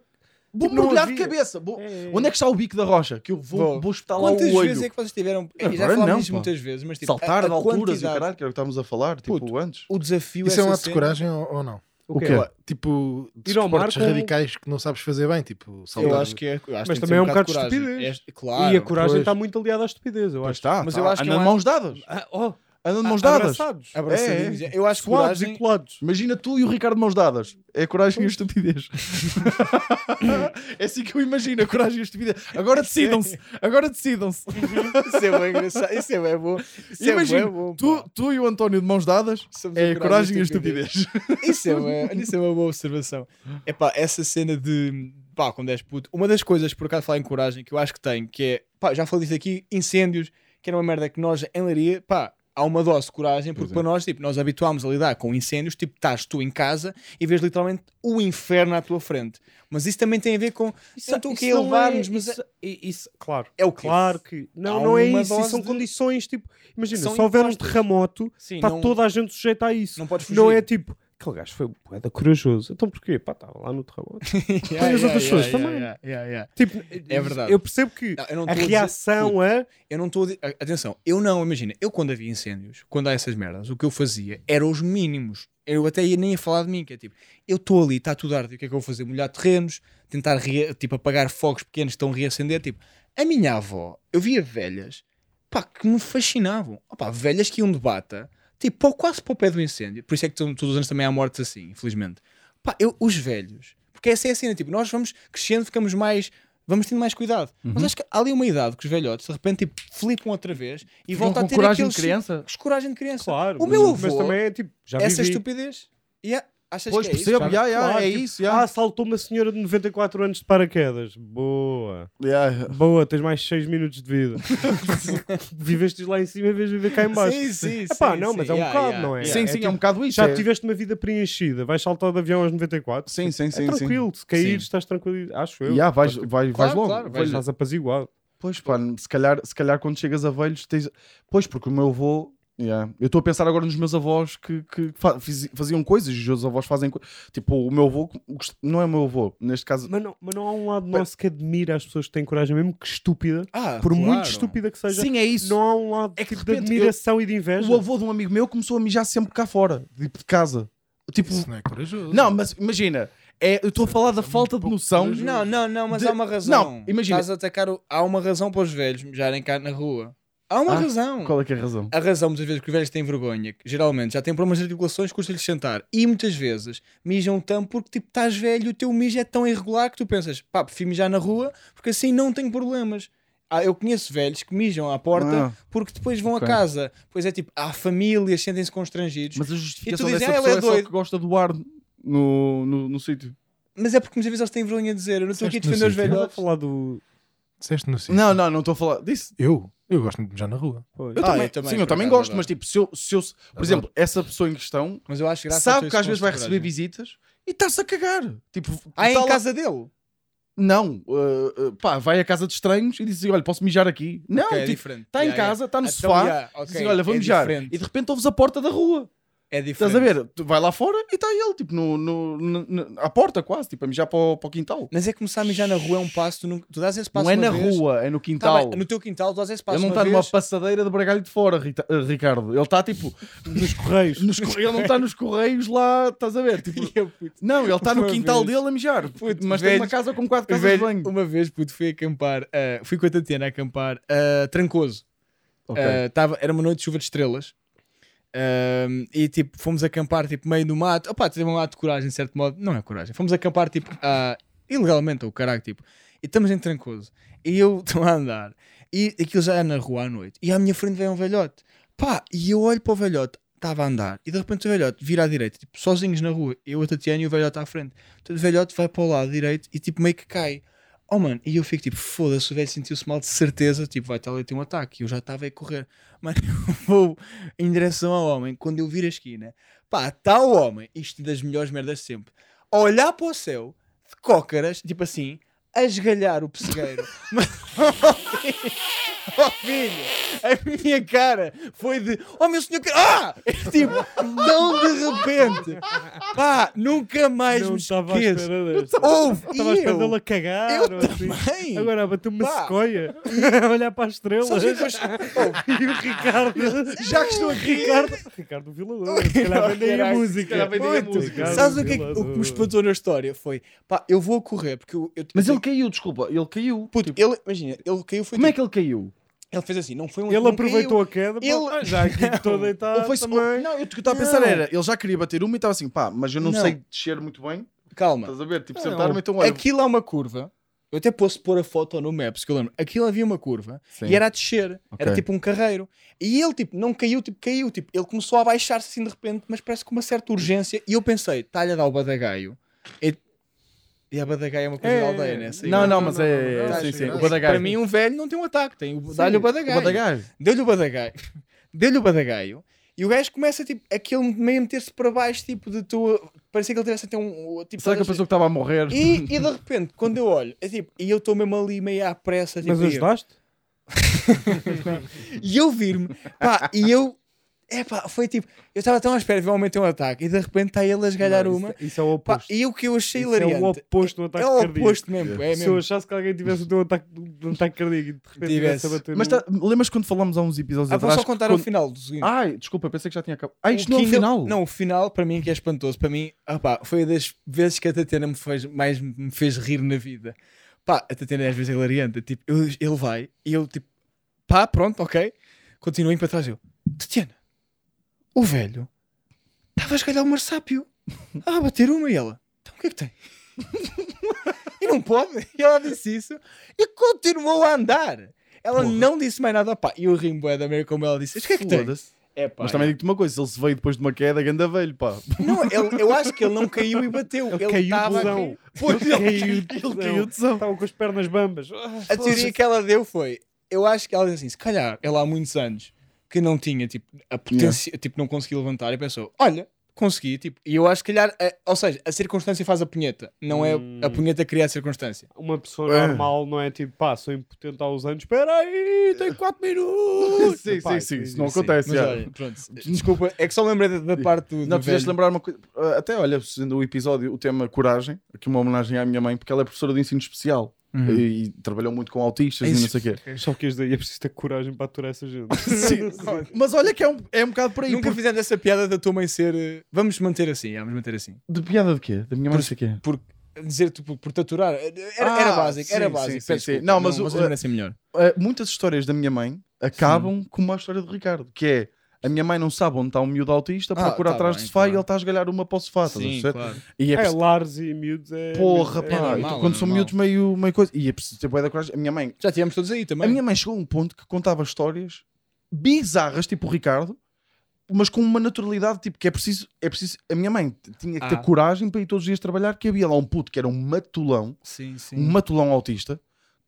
vou tipo, mergulhar de cabeça, vou- É. onde é que está o bico da rocha, que eu vou, Vou. vou espetar lá Quantas o olho. vezes é que vocês tiveram. já Agora falámos não, disso pá. muitas vezes, mas tipo, Saltar a, de a alturas e o quantidade, caralho, que era o que estávamos a falar, tipo, Puto, antes. O desafio Isso é um ato de coragem ou não? O quê? quê? Tipo, Ir ao mar desportos com- radicais que não sabes fazer bem, tipo, saltar. Eu acho que é. acho que Mas que também é um bocado de estupidez. É- claro. e a coragem está muito aliada à estupidez, eu acho. está, Mas tá. eu acho que anda é mãos dadas. Ah, oh, Anda de a- mãos dadas. abraçados. Abraçadinhos. É, Eu acho que Suados coragem. e colados. Imagina tu e o Ricardo de mãos dadas. É a coragem e a estupidez. é assim que eu imagino a coragem e a estupidez. Agora decidam-se. Agora decidam-se. Isso é bem engraçado. Isso é bem bom. Isso é Imagina, bem bom. tu, tu e o António de mãos dadas Somos é a coragem e a estupidez. Isso é, uma, isso é uma boa observação. É pá, essa cena de. Pá, quando és puto. Uma das coisas, por acaso, falar em coragem, que eu acho que tem, que é. Pá, já falei disso aqui, incêndios, que era uma merda que nós, em Leiria, pá, há uma dose de coragem, porque é. para nós, tipo, nós habituámos a lidar com incêndios, tipo, estás tu em casa e vês literalmente o inferno à tua frente. Mas isso também tem a ver com. Isso, aqui isso a não levar-nos, é- mas isso, i- isso- claro. é o quê? Claro que. Não, não é isso. São de- condições tipo. Imagina, São se houver um terremoto, está não- toda a gente sujeita a isso. Não podes fugir. Não é tipo. Aquele gajo foi poeta corajoso. Então porquê? Pá, estava lá no terremoto. Yeah, as outras pessoas yeah, também. yeah, yeah, yeah. tipo, É verdade. Eu percebo que Não, eu não a estou dizer- reação a. Eu não estou a Atenção, eu não, imagina, eu quando havia incêndios, quando há essas merdas, o que eu fazia era os mínimos. Eu até ia nem ia falar de mim, que é tipo, eu estou ali, está tudo a arder, o que é que eu vou fazer? Molhar terrenos, tentar rea- tipo, apagar fogos pequenos que estão a reacender. Tipo, a minha avó, eu via velhas, pá, que me fascinavam. Opá, velhas que iam de bata, tipo, quase para o pé do incêndio. Por isso é que to- todos os anos também há mortes assim, infelizmente. Pá, eu, os velhos, porque essa é a cena, tipo, nós vamos crescendo, ficamos mais. Vamos tendo mais cuidado. Mas acho que há ali uma idade que os velhotes de repente tipo, flipam outra vez e voltam a ter coragem aqueles de criança. coragem de criança. Claro, o meu avô, mas também é tipo. Já essa vivi. estupidez. E há- Achas Pois que é isso? percebo, já, já, Claro, é tipo, isso, Ah, saltou uma senhora de 94 anos de paraquedas. Boa. Já. Boa, tens mais 6 minutos de vida. Viveste lá em cima em vez de viver cá em baixo. Sim, sim, Epá, sim, não, sim. mas é um Yeah, bocado, yeah, não é? yeah. Sim, é sim, é tipo, um bocado isso. Já é. tiveste uma vida preenchida, vais saltar de avião aos 94? Sim, sim, é sim. sim. tranquilo, se cair Sim. estás tranquilo, acho eu. Já, vais, Estás, vais, vais Claro, logo. claro, Vais- estás apaziguado. Pois, pá, se calhar, se calhar quando chegas a velhos tens... Pois, porque o meu avô... yeah, Eu estou a pensar agora nos meus avós que, que faziam coisas e os meus avós fazem coisas. Tipo, o meu avô... Não é o meu avô, neste caso... Mas não, mas não há um lado nosso que admira as pessoas que têm coragem, mesmo que estúpida, Ah, por muito claro. estúpida que seja. Sim, é isso. Não há um lado É que, de tipo, de, repente, admiração e de inveja. O avô de um amigo meu começou a mijar sempre cá fora, tipo de casa. Tipo, Isso não é corajoso. não, mas imagina, é, eu estou a falar da falta de noção. Não, não, não, mas De- há uma razão. Não, imagina- Estás a atacar. o- Há uma razão para os velhos mijarem cá na rua. Há uma Ah, razão. Qual é que é a razão? A razão, muitas vezes, que os velhos têm vergonha, que geralmente já têm problemas de articulações, custa-lhes sentar. E muitas vezes mijam tanto porque, tipo, estás velho e o teu mijo é tão irregular que tu pensas, pá, prefiro mijar na rua porque assim não tenho problemas. Ah, eu conheço velhos que mijam à porta Ah. porque depois vão Ok. a casa. Pois é tipo, há famílias, sentem-se constrangidos. Mas, Mas a justificação E tu dizes, dessa "Ah, é pessoa é, só doido." que gosta do ar no, no, no sítio. é porque muitas vezes eles têm vergonha de dizer. Eu não estou aqui a defender os a velhotes. falar do. Disseste no sítio. Não, não, não estou a falar disso. Eu? Eu gosto de mijar na rua. Eu Ah, também, eu também, sim, por eu também acaso, gosto, mas tipo, se eu, se eu por Adoro. exemplo, essa pessoa em questão Mas eu acho graça sabe que às vezes vai receber visitas e está-se a cagar. Tipo, Ah, é tá em lá- casa dele? Não, uh, uh, pá, vai à casa de estranhos e diz assim: olha, posso mijar aqui? Não, Ok, é tipo, diferente. está em Yeah, yeah. casa, está no Então, sofá, yeah, diz ok, assim, olha, vou é mijar. diferente. E de repente ouves a porta da rua. É diferente. Estás a ver? Tu vai lá fora e está ele, tipo, no, no, no- à porta quase, tipo, a mijar para o, para o quintal. Mas é que começar a mijar na rua é um passo, tu, não, tu dás esse passo não é na vez, rua, é no Tá quintal. bem, no teu quintal tu dás esse passo ele não está numa vez. passadeira de bragalho de fora, Rita- eh, Ricardo. Ele está tipo. Nos correios. Nos, corre- ele não está nos correios lá, estás a ver? Tipo, E eu, puto, não, ele está no Uma quintal vez. dele a mijar. Puto, mas tem velho- uma casa com quatro casas velho, de banho. Uma vez, puto, fui acampar, ah, fui com a Tatiana a acampar a Trancoso. Ok. Ah, tava, era uma noite de chuva de estrelas. Ah, e tipo, fomos acampar tipo, meio no mato. Opá, teve um ato de coragem, de certo modo. Não é coragem. Fomos acampar tipo, ah, ilegalmente, ou caralho, tipo. E estamos em Trancoso. E eu estou a andar. E aquilo já é na rua à noite. E à minha frente vem um velhote. Pá, e eu olho para o velhote. Estava a andar. E de repente o velhote vira à direita. Tipo, sozinhos na rua. Eu, a Tatiana e o velhote à frente. Então o velhote vai para o lado direito e tipo meio que cai. Oh mano, e eu fico tipo, foda-se, o velho sentiu-se mal de certeza, tipo, vai estar ali ter um ataque. E eu já estava a correr. Mano, eu vou em direção ao homem. Quando eu vir a esquina, pá, está o homem, isto das melhores merdas de sempre, a olhar para o céu, de cócaras, tipo assim, a esgalhar o pessegueiro. Mas, oh filho, a minha cara foi de, oh meu senhor, ah! Tipo, não de repente, pá, nunca mais Não me estava à esqueço. espera desta. Ouve, Estava à e espera eu? dele a cagar. Eu ou assim. também. Agora a bater uma Pá. sequoia, a olhar para as estrelas. E o Ricardo. Já que estou aqui, Ricardo, Ricardo Vilador. Se calhar vendem a música. a Sabes o que, é que, o que me espantou na história? Foi, pá, eu vou correr, porque eu... eu Mas ele caiu, desculpa, ele caiu. Puto, ele, imagina, ele caiu, foi Como é tipo- que ele caiu? ele fez assim, não foi um Ele aproveitou caiu. a queda. Ele- pá, Já aqui estou Ou deitado foi também. Não, eu o que eu estava a pensar era, ele já queria bater uma e estava assim, pá, mas eu não, Não. sei descer muito bem. Calma, Estás a ver? Tipo, sentar-me, então olha. aquilo é uma curva, eu até posso pôr a foto no Maps, que eu lembro, aquilo havia uma curva, Sim. e era a descer, era Ok. tipo um carreiro, e ele tipo, não caiu, tipo, caiu, tipo, ele começou a baixar-se assim de repente, mas parece com uma certa urgência, e eu pensei, está-lhe a dar o badagaio, e a badagaio é uma coisa É, da aldeia, né? Saiu- Não, não, Não, mas não, é. não, não, é, não, sim, sim. O badagaio. Para mim um velho não tem um ataque, tem o, dá-lhe o O badagaio. badagaio. Deu-lhe o badagaio. Deu-lhe o badagaio. E o gajo começa, tipo, aquele meio a meter-se para baixo, tipo, de tu... Parecia que ele tivesse a ter um... Tipo, Será que a pessoa que estava a morrer? e, e de repente, quando eu olho, é tipo, e eu estou mesmo ali meio à pressa, tipo, Mas e eu- ajudaste? e eu vir-me, pá, e eu, é pá, foi tipo, eu estava tão à espera de ver um momento ter um ataque, e de repente está ele a esgalhar Não, uma, Isso, isso é o pá, oposto. e o que eu achei Isso é hilariante, o oposto do ataque é o cardíaco. oposto mesmo, é Se eu mesmo. achasse que alguém tivesse o teu ataque, um ataque cardíaco e de repente Tivesse. tivesse a bater Mas tá, lembras quando falámos há uns episódios Ah, vou só contar que o quando- final do seguinte. Ai, desculpa, pensei que já tinha acabado. Ah, isto O não é o final. Não, o final para mim que é espantoso. Para mim, ah pá, foi das vezes que a Tatiana me fez, mais me fez rir na vida. Pá, a Tatiana às vezes é hilariante. Tipo, eu- ele vai e eu tipo, pá, pronto, ok. Continuo para trás. Eu, Tatiana, o velho estava a esgalhar o marsápio. Ah, a bater uma e ela, então o que é que tem? e não pode. E ela disse isso e continuou a andar. Ela Porra. não disse mais nada, pá. E eu ri bué da maneira como ela disse. Mas o que é que tem? É pá, Mas também digo-te uma coisa: se ele se veio depois de uma queda, ganda velho, pá. Não, ele- eu acho que ele não caiu e bateu. Ele, caiu estava de tesão. Pois, Ele caiu de ele tesão. caiu de tesão. Estava com as pernas bambas. Ah, A teoria que ela deu foi: eu acho que ela disse assim, se calhar ela há muitos anos que não tinha, tipo, a potência, tipo, não conseguia levantar e pensou: olha, consegui, tipo, e eu acho que calhar, eh, ou seja, a circunstância faz a punheta, não é Hum. a punheta que cria a circunstância. Uma pessoa É. normal não é tipo, pá, sou impotente há uns anos, espera aí, tem 4 minutos. Sim, sim, sim, isso existe. não acontece. Mas já. olha, pronto, desculpa, é que só lembrei da, da parte do. Não, fizeste lembrar uma coisa. uh, Até olha, sendo o episódio, o tema coragem, aqui uma homenagem à minha mãe, porque ela é professora de ensino especial Uhum. e, e trabalhou muito com autistas e Isso. não sei o quê. Só que daí é preciso ter coragem para aturar essa gente. Sim, mas olha que é um, é um bocado por aí. Nunca porque- fizemos essa piada da tua mãe ser. eh, Vamos manter assim, vamos manter assim. De piada de quê? Da minha mãe, não sei o quê. Por dizer tipo, por taturar. Era, Ah, era básico, era sim, básico. sim, sim, sim. desculpa. Não, mas o- merecem melhor. Uh, muitas histórias da minha mãe acabam com uma história de Ricardo, que é a minha mãe não sabe onde está um miúdo autista, Ah, procura tá atrás bem, do sofá tá e ele está a esgalhar uma para o sofá. Sim, claro. E é É, preciso- e miúdos é. Porra, é- pá, normal, então é quando são normal. miúdos meio, meio coisa. E é preciso ter bué da coragem. A minha mãe, Já tivemos todos aí também. a minha mãe chegou a um ponto que contava histórias bizarras, tipo o Ricardo, mas com uma naturalidade, tipo, que é preciso, é preciso. A minha mãe tinha que ter Ah. coragem para ir todos os dias trabalhar, que havia lá um puto que era um matulão, Sim, sim. um matulão autista,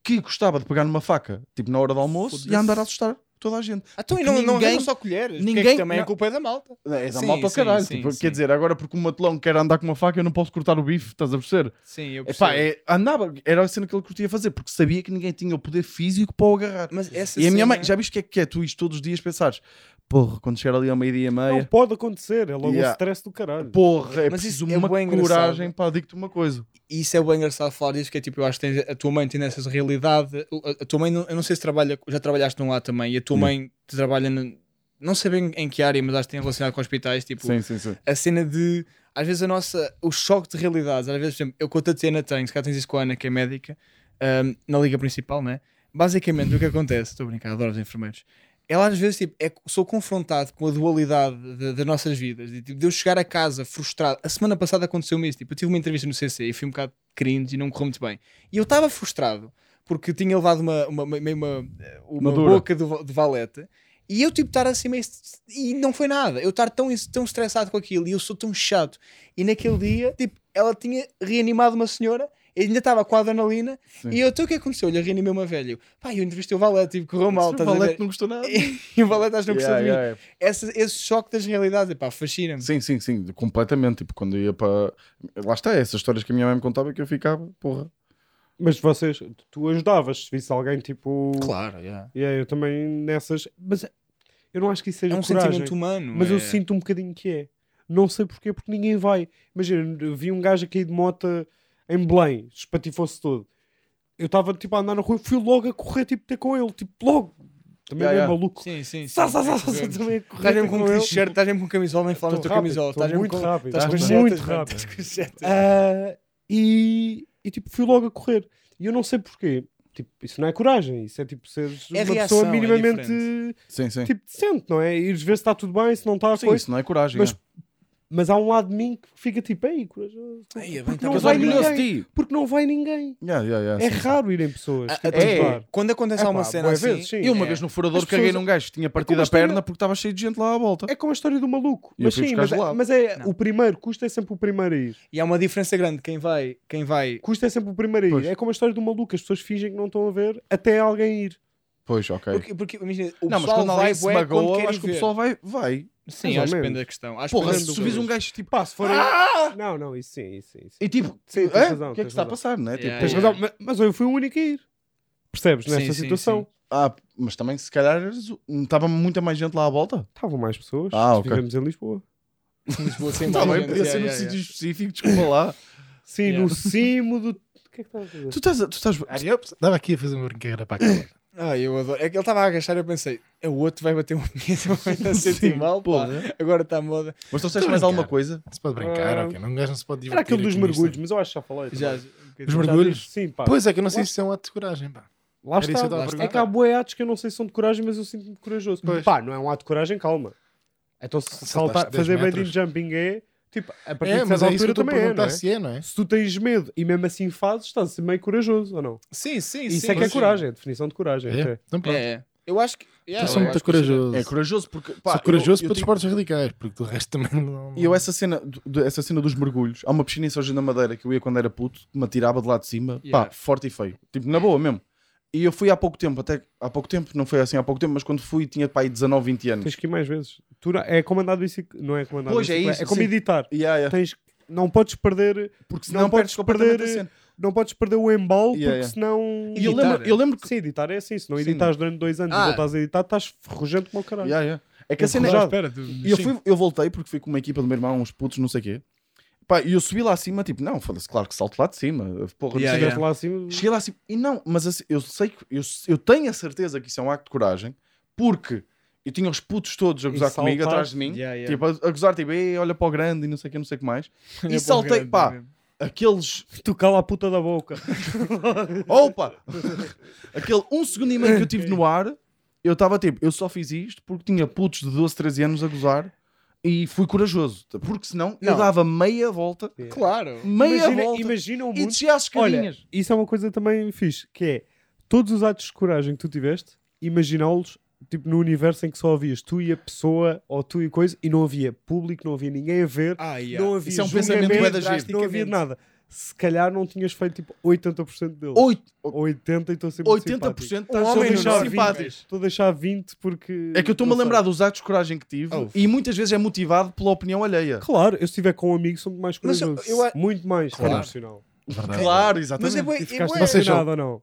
que gostava de pegar numa faca, tipo na hora do almoço, e andar a assustar toda a gente. Então, e não, não ninguém- arranjam só colheres. Ninguém, ninguém- também não. a culpa é da malta. É da Sim, malta ao sim, caralho. sim, tipo, sim. Quer dizer, agora porque o matulão quer andar com uma faca, eu não posso cortar o bife, estás a perceber? Sim, eu Epá, é, andava, era a cena que ele curtia fazer, porque sabia que ninguém tinha o poder físico para o agarrar. Mas essa E a minha mãe, já viste o que é que é tu isto todos os dias pensares, porra, quando chegar ali ao meio-dia e Não meia, pode acontecer, é logo Yeah. um stress do caralho. porra, é Mas preciso isso é uma engraçado. coragem para digo-te uma coisa. isso é bem engraçado falar disso, que é tipo, eu acho que tens- a tua mãe tem essa realidade. A, tua mãe, não- eu não sei se trabalha, já trabalhaste num lá também, e a tua Hum. mãe trabalha, no- não sei bem em que área, mas acho que tem relacionado com hospitais. Tipo, Sim, sim, sim. a cena de, às vezes, a nossa, o choque de realidades. Às vezes, por exemplo, eu com a Tatiana tenho, se cá tens isso com a Ana, que é médica, ahm, na liga principal, né? Basicamente, o que acontece, estou a brincar, adoro os enfermeiros. Ela às vezes tipo, é, sou confrontado com a dualidade de- das nossas vidas. De, tipo, de eu chegar a casa frustrado. A semana passada aconteceu-me isso. Tipo, eu tive uma entrevista no CC e fui um bocado cringe e não correu muito bem. E eu estava frustrado porque tinha levado uma, uma, uma, uma, uma boca de, de valete. E eu tipo estar assim meio... E não foi nada. Eu estar tão, tão estressado com aquilo e eu sou tão chato. E naquele dia, tipo, ela tinha reanimado uma senhora ainda estava com a adrenalina. Sim. E eu, então o que aconteceu? Olha, reanimei uma velha. Eu, Pá, eu entrevistei o Valete, tipo, correu mal. o Valete não gostou nada. E o Valete acho que não gostou Yeah, de mim. yeah, yeah. Esse, esse choque das realidades, pá, fascina-me. Sim, sim, sim, completamente. Tipo, quando ia para. Lá está, essas histórias que a minha mãe me contava que eu ficava, porra. Mas vocês, tu ajudavas se visse alguém tipo. Claro, yeah. Yeah, eu também nessas. Mas eu não acho que isso seja é um coragem. sentimento humano. Mas eu é- sinto um bocadinho que é. Não sei porquê, porque ninguém vai. Imagina, eu vi um gajo a cair de moto em Belém, espatifou-se todo. Eu estava tipo a andar na rua, fui logo a correr, tipo, ter com ele, tipo, logo. Também Yeah, é yeah. maluco. Sim, sim, sim. Sá, sá, sá, sá, Estás também a correr mesmo com um ele. t-shirt, estás mesmo com camisola, nem falar da camisola. Estás mesmo muito rápido, Estás muito rápido. estás. Ah, e, tipo, fui logo a correr. E eu não sei porquê. Tipo, isso não é coragem, isso é tipo seres É uma reação, pessoa é minimamente diferente. Sim, sim. tipo, decente, não é? Ires ver se está tudo bem, se não está, sim, coisa. isso não é coragem. Mas- é. Mas há um lado de mim que fica tipo, ei, corajoso. Ai, é bem, Porque tá não vai ninguém. Porque não vai ninguém. Yeah, yeah, yeah, É sim, sim. raro irem pessoas. Ah, tipo, ajudar. Quando acontece É alguma pá, cena assim... vezes, sim. E uma é. vez no furador As caguei pessoas- num gajo que tinha partido como a a perna porque estava cheio de gente lá à volta. É como a história do maluco. E eu Mas sim, mas, é- mas é Não. o primeiro, custa é sempre o primeiro a ir. E há uma diferença grande. Quem vai... Quem vai... Custa é sempre o primeiro a ir. Pois. É como a história do maluco. As pessoas fingem que não estão a ver até alguém ir. Pois, ok. Porque, porque imagina, o não, mas pessoal quando alguém vai se quando magoa, acho que o pessoal vai. vai. Sim, Mais ou acho que menos. depende da questão. Acho que Porra, depende se do tu coisa. um gajo tipo. Pá, se forem. Ah! Não, não, isso sim, isso sim. Isso sim. E tipo, Sim, tens hã? razão, o que é que tens está a razão. passar, não é? Yeah, Tipo, Tens yeah. razão, ma- mas eu fui o único a ir. Percebes? Sim, Nesta sim, situação. sim. Ah, mas também se calhar estava muita mais gente lá à volta. Estavam mais pessoas. Ah, ok. Estivemos em Lisboa. Lisboa sem Está bem, podia ser num sítio específico, desculpa lá. Sim, Yeah. no cimo do. O que é que estás a fazer? Tu estás. a- Tu estás... Estava aqui a fazer uma brincadeira para a câmara. Ah, eu adoro. É que ele estava a agachar e eu pensei, é o outro vai bater uma punheta, vai a sentir mal, pá. porra. Agora está a moda. Mas trouxeste mais alguma coisa? Se pode brincar, Ah, ok. Não, um gajo não se pode divertir. Era aquele dos mergulhos, mas eu acho que já falei. Já. Os Já mergulhos? Sim, pá. Pois é, que eu não sei Lá- se é um ato de coragem, pá. Lá Era está. a É que há boi atos que eu não sei se são de coragem, mas eu sinto-me corajoso. Pois. Pá, não é um ato de coragem, calma. Então se saltar, 10 fazer bungee metros. jumping é. Tipo, a partir É, de mas certa é isso que eu altura a também é, não é? se é, não é? Se tu tens medo e mesmo assim fazes, estás a ser meio corajoso ou não? Sim, sim, Isso sim. é que é sim. coragem, a definição de coragem. É? até. Então pronto. É, é. Eu acho que. Yeah, Eu sou muito isso corajoso. É corajoso porque. Pá, Sou corajoso eu, eu para tive- esportes radicais, porque do resto também não. E eu essa cena, do- essa cena dos mergulhos, há uma piscina em São João da Madeira que eu ia quando era puto, me atirava de lá de cima, Yeah. pá, forte e feio. Tipo, na boa mesmo. E eu fui há pouco tempo, até há pouco tempo, não foi assim há pouco tempo, mas quando fui tinha pá aí 19, 20 anos. Tens que ir mais vezes. Tu não- é de bicicleta. Não é de Pois, é bicicleta. isso, É como sim. editar. Yeah, yeah. Tens, não podes perder. Porque não senão podes perdes completamente perder- a cena. Não podes perder o embalo Yeah, porque yeah. senão. E eu Editar, lembro, eu lembro que. Sim, editar é assim. Se não Sim. editares durante dois anos Ah. e voltas a editar, estás ferrugento como o caralho. Yeah, yeah. É que a cena é. espera, tu- E eu, sim. fui, eu voltei porque fui com uma equipa do meu irmão, uns putos, não sei o quê. Pá, e eu subi lá acima, tipo, não, foda-se, claro que salto lá de cima. Porra, Yeah. Chegaste lá assim. Cheguei lá assim, e não, mas assim, eu sei que eu, eu tenho a certeza que isso é um acto de coragem, porque eu tinha os putos todos a gozar comigo atrás de mim, Yeah, yeah. tipo, a, a gozar, tipo, "Ei, olha para o grande e não sei o que, não sei o que mais. E saltei, grande, pá, aqueles, Tu cala a puta da boca. opa, aquele um segundo e meio que eu tive no ar, eu estava tipo, eu só fiz isto porque tinha putos de 12, 13 anos a gozar e fui corajoso, porque senão eu Não. dava meia volta, Claro. meia Imagina, volta imagina o e mundo. descia as Olha, escadinhas. isso é uma coisa também fixe, que é todos os atos de coragem que tu tiveste, imaginá-los tipo no universo em que só havias tu e a pessoa, ou tu e coisa, e não havia público, não havia ninguém a ver, Ah, yeah. não havia Isso é um pensamento não havia nada. Se calhar não tinhas feito tipo 80% deles. Oito- 80 e estou sempre 80% Um estás homem muito não dorme. simpático. Estou a deixar 20 porque. É que eu estou-me a lembrar dos atos de coragem que tive Oh. e muitas vezes é motivado pela opinião alheia. Claro, eu se estiver com um amigo sou muito mais Mas eu- corajoso. eu a- Muito mais Claro. profissional. Verdade. Claro, Mas exatamente. é bué, E é ficaste bué- Vocês ou não?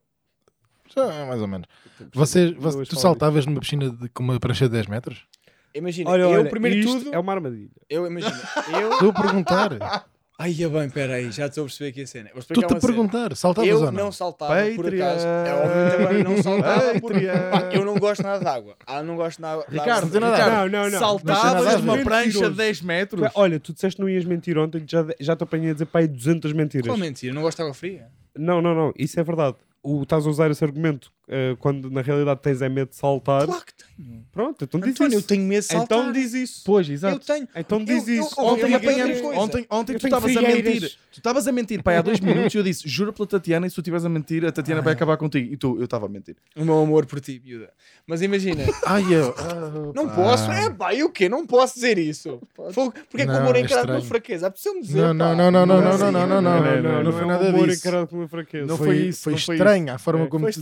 Já, mais ou menos. Vocês, você- tu saltavas numa piscina de, com uma prancha de 10 metros? Imagina, Olha, eu olha, primeiro tudo. é uma armadilha. Eu imagino. Eu. Estou a perguntar. Ai, é bem, peraí, já estou a perceber aqui a cena. Estou-te a uma cena. perguntar. Saltavas Eu ou não não? saltava por Patreon. acaso. É, obviamente agora não saltava porque pá, eu não gosto nada de água. Ah, não gosto nada de Ricardo, água. nada a Ricardo, Não, não, não. saltavas uma prancha de Mentiroso. 10 metros. Olha, tu disseste que não ias mentir ontem, já, já te apanhei a dizer para aí 200 mentiras. Qual mentira? Eu não gosto de água fria. Não, não, não, isso é verdade. O, estás a usar esse argumento eh, quando na realidade tens é medo de saltar. Claro que tenho. Pronto, então diz António, eu isso. tenho medo de saltar. Então diz isso. Pois, Eu exato. tenho. Então diz Eu- eu- isso. eu- Ontem, eu- apanhamos, ontem, ontem Eu tu estavas a mentir. Tu estavas a mentir, pai, há dois minutos e eu disse: juro pela Tatiana, e se tu estiveres a mentir, a Tatiana vai acabar contigo. E tu, eu estava a mentir. O meu amor por ti, miúda. Mas imagina, Ai, eu. ah, não pá. posso. É pá, e o quê? Não posso dizer isso. Porque é que o amor é é encarado como estranho. fraqueza? Dizer. Não, não, não, não, não, é não, assim. não, não, não, não, não, não, não foi é um nada disso. encarado como uma fraqueza. Não Foi, foi isso, foi estranho a forma É, como Foi tu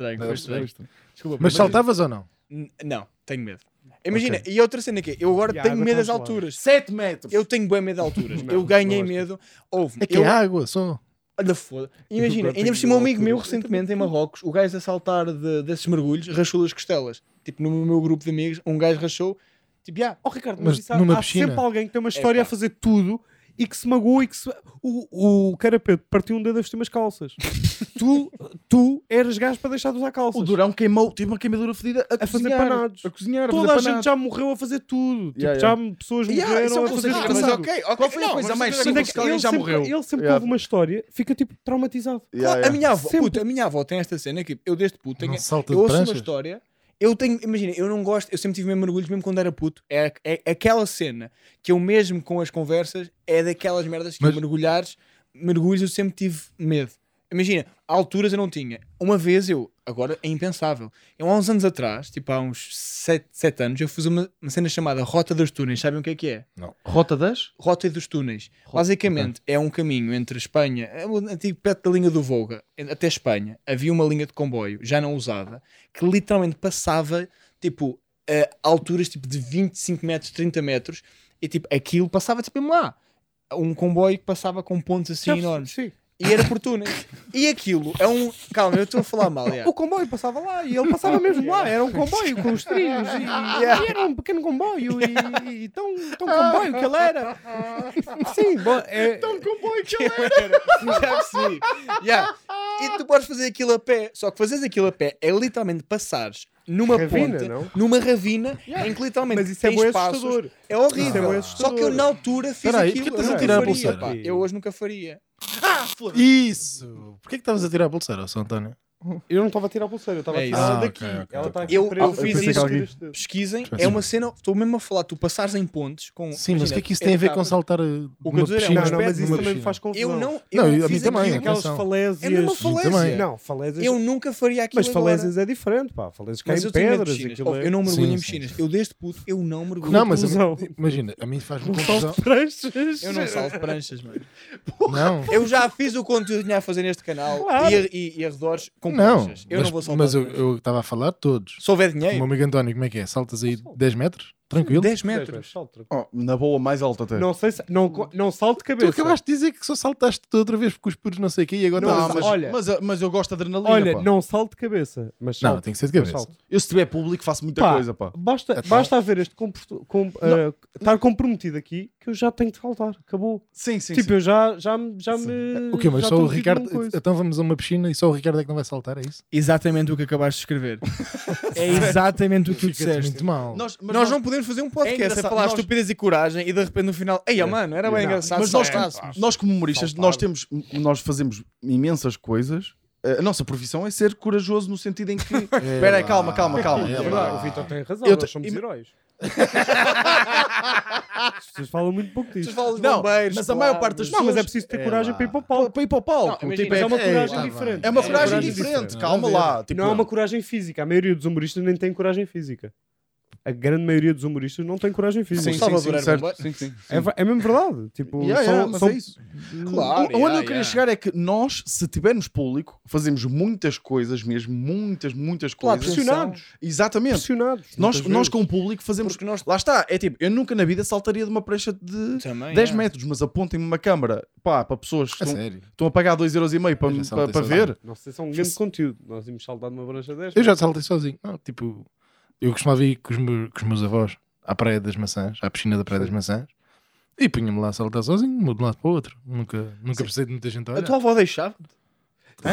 estranho, foi disseste. estranho, foi estranho. Desculpa, Mas saltavas ou não? N- Não, tenho medo. Imagina, e outra cena que é, eu agora E tenho medo das congelada. alturas. 7 metros. Eu tenho bem medo de alturas. Não, eu ganhei não medo. Houve. É que eu, é água, só. Olha, foda. Imagina, ainda por cima um amigo meu recentemente em Marrocos, o gajo a saltar de- desses mergulhos, rachou as costelas. Tipo, no meu grupo de amigos, um gajo rachou. Tipo, já, Oh, Ricardo, Mas mas, isso há, há sempre alguém que tem uma história Epá. a fazer tudo e que se magoou e que se... O, o carapeto partiu um dedo a vestir umas calças. tu, tu eras gajo para deixar de usar calças. O Durão queimou, tive uma queimadura fedida a, A fazer cozinhar, panados. A cozinhar, a Toda fazer a gente já morreu a fazer tudo. Tipo, Yeah, já pessoas Yeah, morreram é a fazer tudo. mas ok, ok. Qual foi a não, coisa vamos mais fazer simples que alguém ele já sempre, morreu? ele sempre Yeah. ouve uma história, fica tipo traumatizado. Yeah, Claro, yeah. A minha avó, a minha avó tem esta cena que eu desde puto tenho, eu ouço uma história. Eu tenho, imagina, eu não gosto, eu sempre tive mesmo mergulhos, mesmo quando era puto. É, é aquela cena que eu mesmo com as conversas é daquelas merdas que Mas- eu mergulhares, mergulhos eu sempre tive medo. Imagina, alturas eu não tinha. Uma vez eu, agora é impensável. Eu há uns anos atrás, tipo há uns 7, anos, eu fiz uma, uma cena chamada Rota dos Túneis. Sabem o que é que é? Rota das? Rota dos Túneis. Basicamente, é um caminho entre Espanha, é um antigo perto da linha do Volga, até Espanha. Havia uma linha de comboio, já não usada, que literalmente passava, tipo, a alturas tipo, de 25 metros, 30 metros, e tipo, aquilo passava tipo lá. Um comboio que passava com pontos assim enormes. Sim. E era por túneis. E aquilo é um. Calma, eu estou a falar mal. já. O comboio passava lá e ele passava mesmo lá. Era um comboio com os trilhos e, e era um pequeno comboio e, e tão, tão comboio que ele era. Sim, bom, é, comboio que Já percebi. Yeah. E tu podes fazer aquilo a pé. Só que fazeres aquilo a pé é literalmente passares numa Ravina, ponte, não? numa ravina, em que literalmente Mas isso é assustador. É é horrível. bué Só que eu na altura fiz Espera aí, aquilo. porquê Eu nunca faria, pá. Eu hoje nunca faria. Isso! Porquê que estavas a tirar a pulseira, São António? Eu não estava a tirar a pulseira, eu estava É a tirar Ah, daqui. ok, ok. Ela aqui Eu- eu fiz que isso- alguém- Pesquisem, é uma cena, estou mesmo a falar, tu passares em pontes com. Sim, mas o que é que isso é tem a ver com cabras. saltar uh, eu uma dizer é piscina? Não, não, mas isso uma também me faz confusão. Eu não. Eu Não, eu- a mim fiz também. Aquelas falésias. É mesmo falésia. também. Não, falésias. Eu nunca faria aquilo. Mas falésias agora. é diferente, pá. Falésias caem eu pedras. piscinas. aquilo é- Eu não mergulho Sim, em piscinas. Eu desde puto, eu não mergulho. Não, mas imagina, a mim faz-me Não confusão. salto pranchas. Eu não salto pranchas, mano. Não, Eu já fiz o conteúdo que tinha a fazer neste canal e, e, e arredores com não. pranchas. Eu mas, não vou saltar. Mas eu estava a falar de todos. Se houver O meu dinheiro, amigo António, como é que é? Saltas aí 10 metros? Tranquilo? 10 Dez metros. salto. Oh, na boa, mais alta até. Não sei se. Não, co- não salto de Tu cabeça. acabaste de dizer que só saltaste outra vez porque os putos não sei o quê e agora Não, Não, mas, olha- mas, mas eu gosto de adrenalina. Olha, pá. não salto de cabeça. Mas Não, salto. tem que ser de Mas cabeça. salto. Eu, se tiver público, faço muita Pá, coisa, pá. Basta, Então- basta haver este comporto, com, ah, estar comprometido aqui que eu já tenho de saltar. Acabou. Sim, sim, tipo, sim. eu já, já, me- já me. O quê? Mas já só estou o metido Ricardo. numa coisa. Então vamos a uma piscina e só o Ricardo é que não vai saltar, é isso? Exatamente o que acabaste de escrever. é exatamente o que tu Fica-te disseste. muito mal. Nós, mas Nós não podemos fazer um podcast É a falar nós- estupidez e coragem e de repente no final, ei, oh, mano, era bem Não, engraçado. mas nós, saltássemos." nós como humoristas, nós temos, nós fazemos imensas coisas. A nossa profissão é ser corajoso no sentido em que. Espera aí, calma, calma, calma. É É verdade, o Vitor tem razão, Eu nós somos ima- heróis. As pessoas falam muito pouco disso. Vocês falam de Não, bombeiros, mas a maior parte das Não, mas é pessoas- preciso ter É coragem lá. para ir para o palco. para ir para o palco. Não, tipo, Mas é uma É, coragem tá diferente. é uma É coragem diferente. Calma lá. Tipo, Não é uma coragem física. A maioria dos humoristas nem tem coragem física. A grande maioria dos humoristas não tem coragem física. Sim, sim, sim. Sim, sim. É, ver- é mesmo verdade. Tipo, Yeah, são- yeah, mas são- é isso. Claro, O- Onde yeah, eu queria yeah. chegar é que nós, se tivermos público, fazemos muitas coisas mesmo, muitas, muitas Claro, coisas. pressionados. Exatamente. Pressionados. Nós, nós com o público fazemos. Porque nós Lá está, é tipo, eu nunca na vida saltaria de uma prancha de também. 10 é. metros, mas apontem-me uma câmara pá, para pessoas que estão, estão a pagar 2,5€ para, para, para ver. Sei se é um grande conteúdo. Nós íamos saltar numa brancha 10. Eu já saltei sozinho. Tipo, eu costumava ir com os, meus, com os meus avós à Praia das Maçãs, à piscina da Praia das Maçãs, e punha-me lá a saltar sozinho, de um lado para o outro. Nunca, nunca precisei de muita gente a A olhar. tua avó deixava?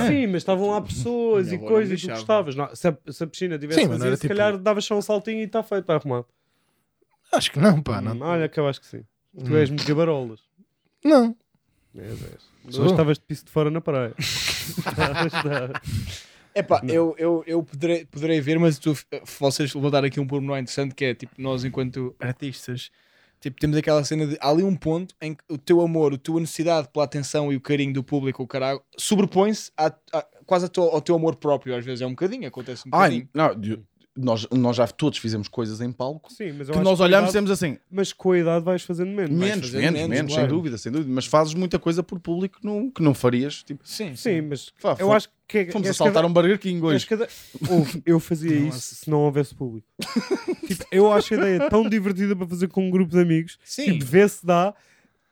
Sim, mas estavam lá pessoas e coisas e tu gostavas. Não, se, a, se a piscina tivesse Sim, vazia, era se tipo- calhar davas só um saltinho e está feito, está arrumado. Acho que não, pá. Não. Hum, Olha, que eu acho que sim. Tu Hum. és muito gabarolas. não. Sou. Hoje estavas de piso de fora na praia. Estavas, estavas. É pá, eu, eu, eu poderei, poderei ver, mas tu, vocês levantaram aqui um pormenor interessante que é tipo, nós enquanto artistas, tipo, temos aquela cena de há ali um ponto em que o teu amor, a tua necessidade pela atenção e o carinho do público, o caralho, sobrepõe-se a- a- quase a tua- ao teu amor próprio, às vezes é um bocadinho, acontece um bocadinho. Ai, não, nós, nós já todos fizemos coisas em palco Sim, que nós olhamos e temos assim, Mas com a idade vais fazendo menos. menos, fazendo menos, menos, menos, claro. sem dúvida, sem dúvida. Mas fazes muita coisa por público que não, que não farias. Tipo, Sim, Sim, mas Pá, eu acho que é, fomos és a saltar cada- um Burger King és hoje. cada- Ouve, eu fazia Não, isso se não houvesse público. tipo, eu acho a ideia tão divertida para fazer com um grupo de amigos. Sim. Tipo, vê se dá.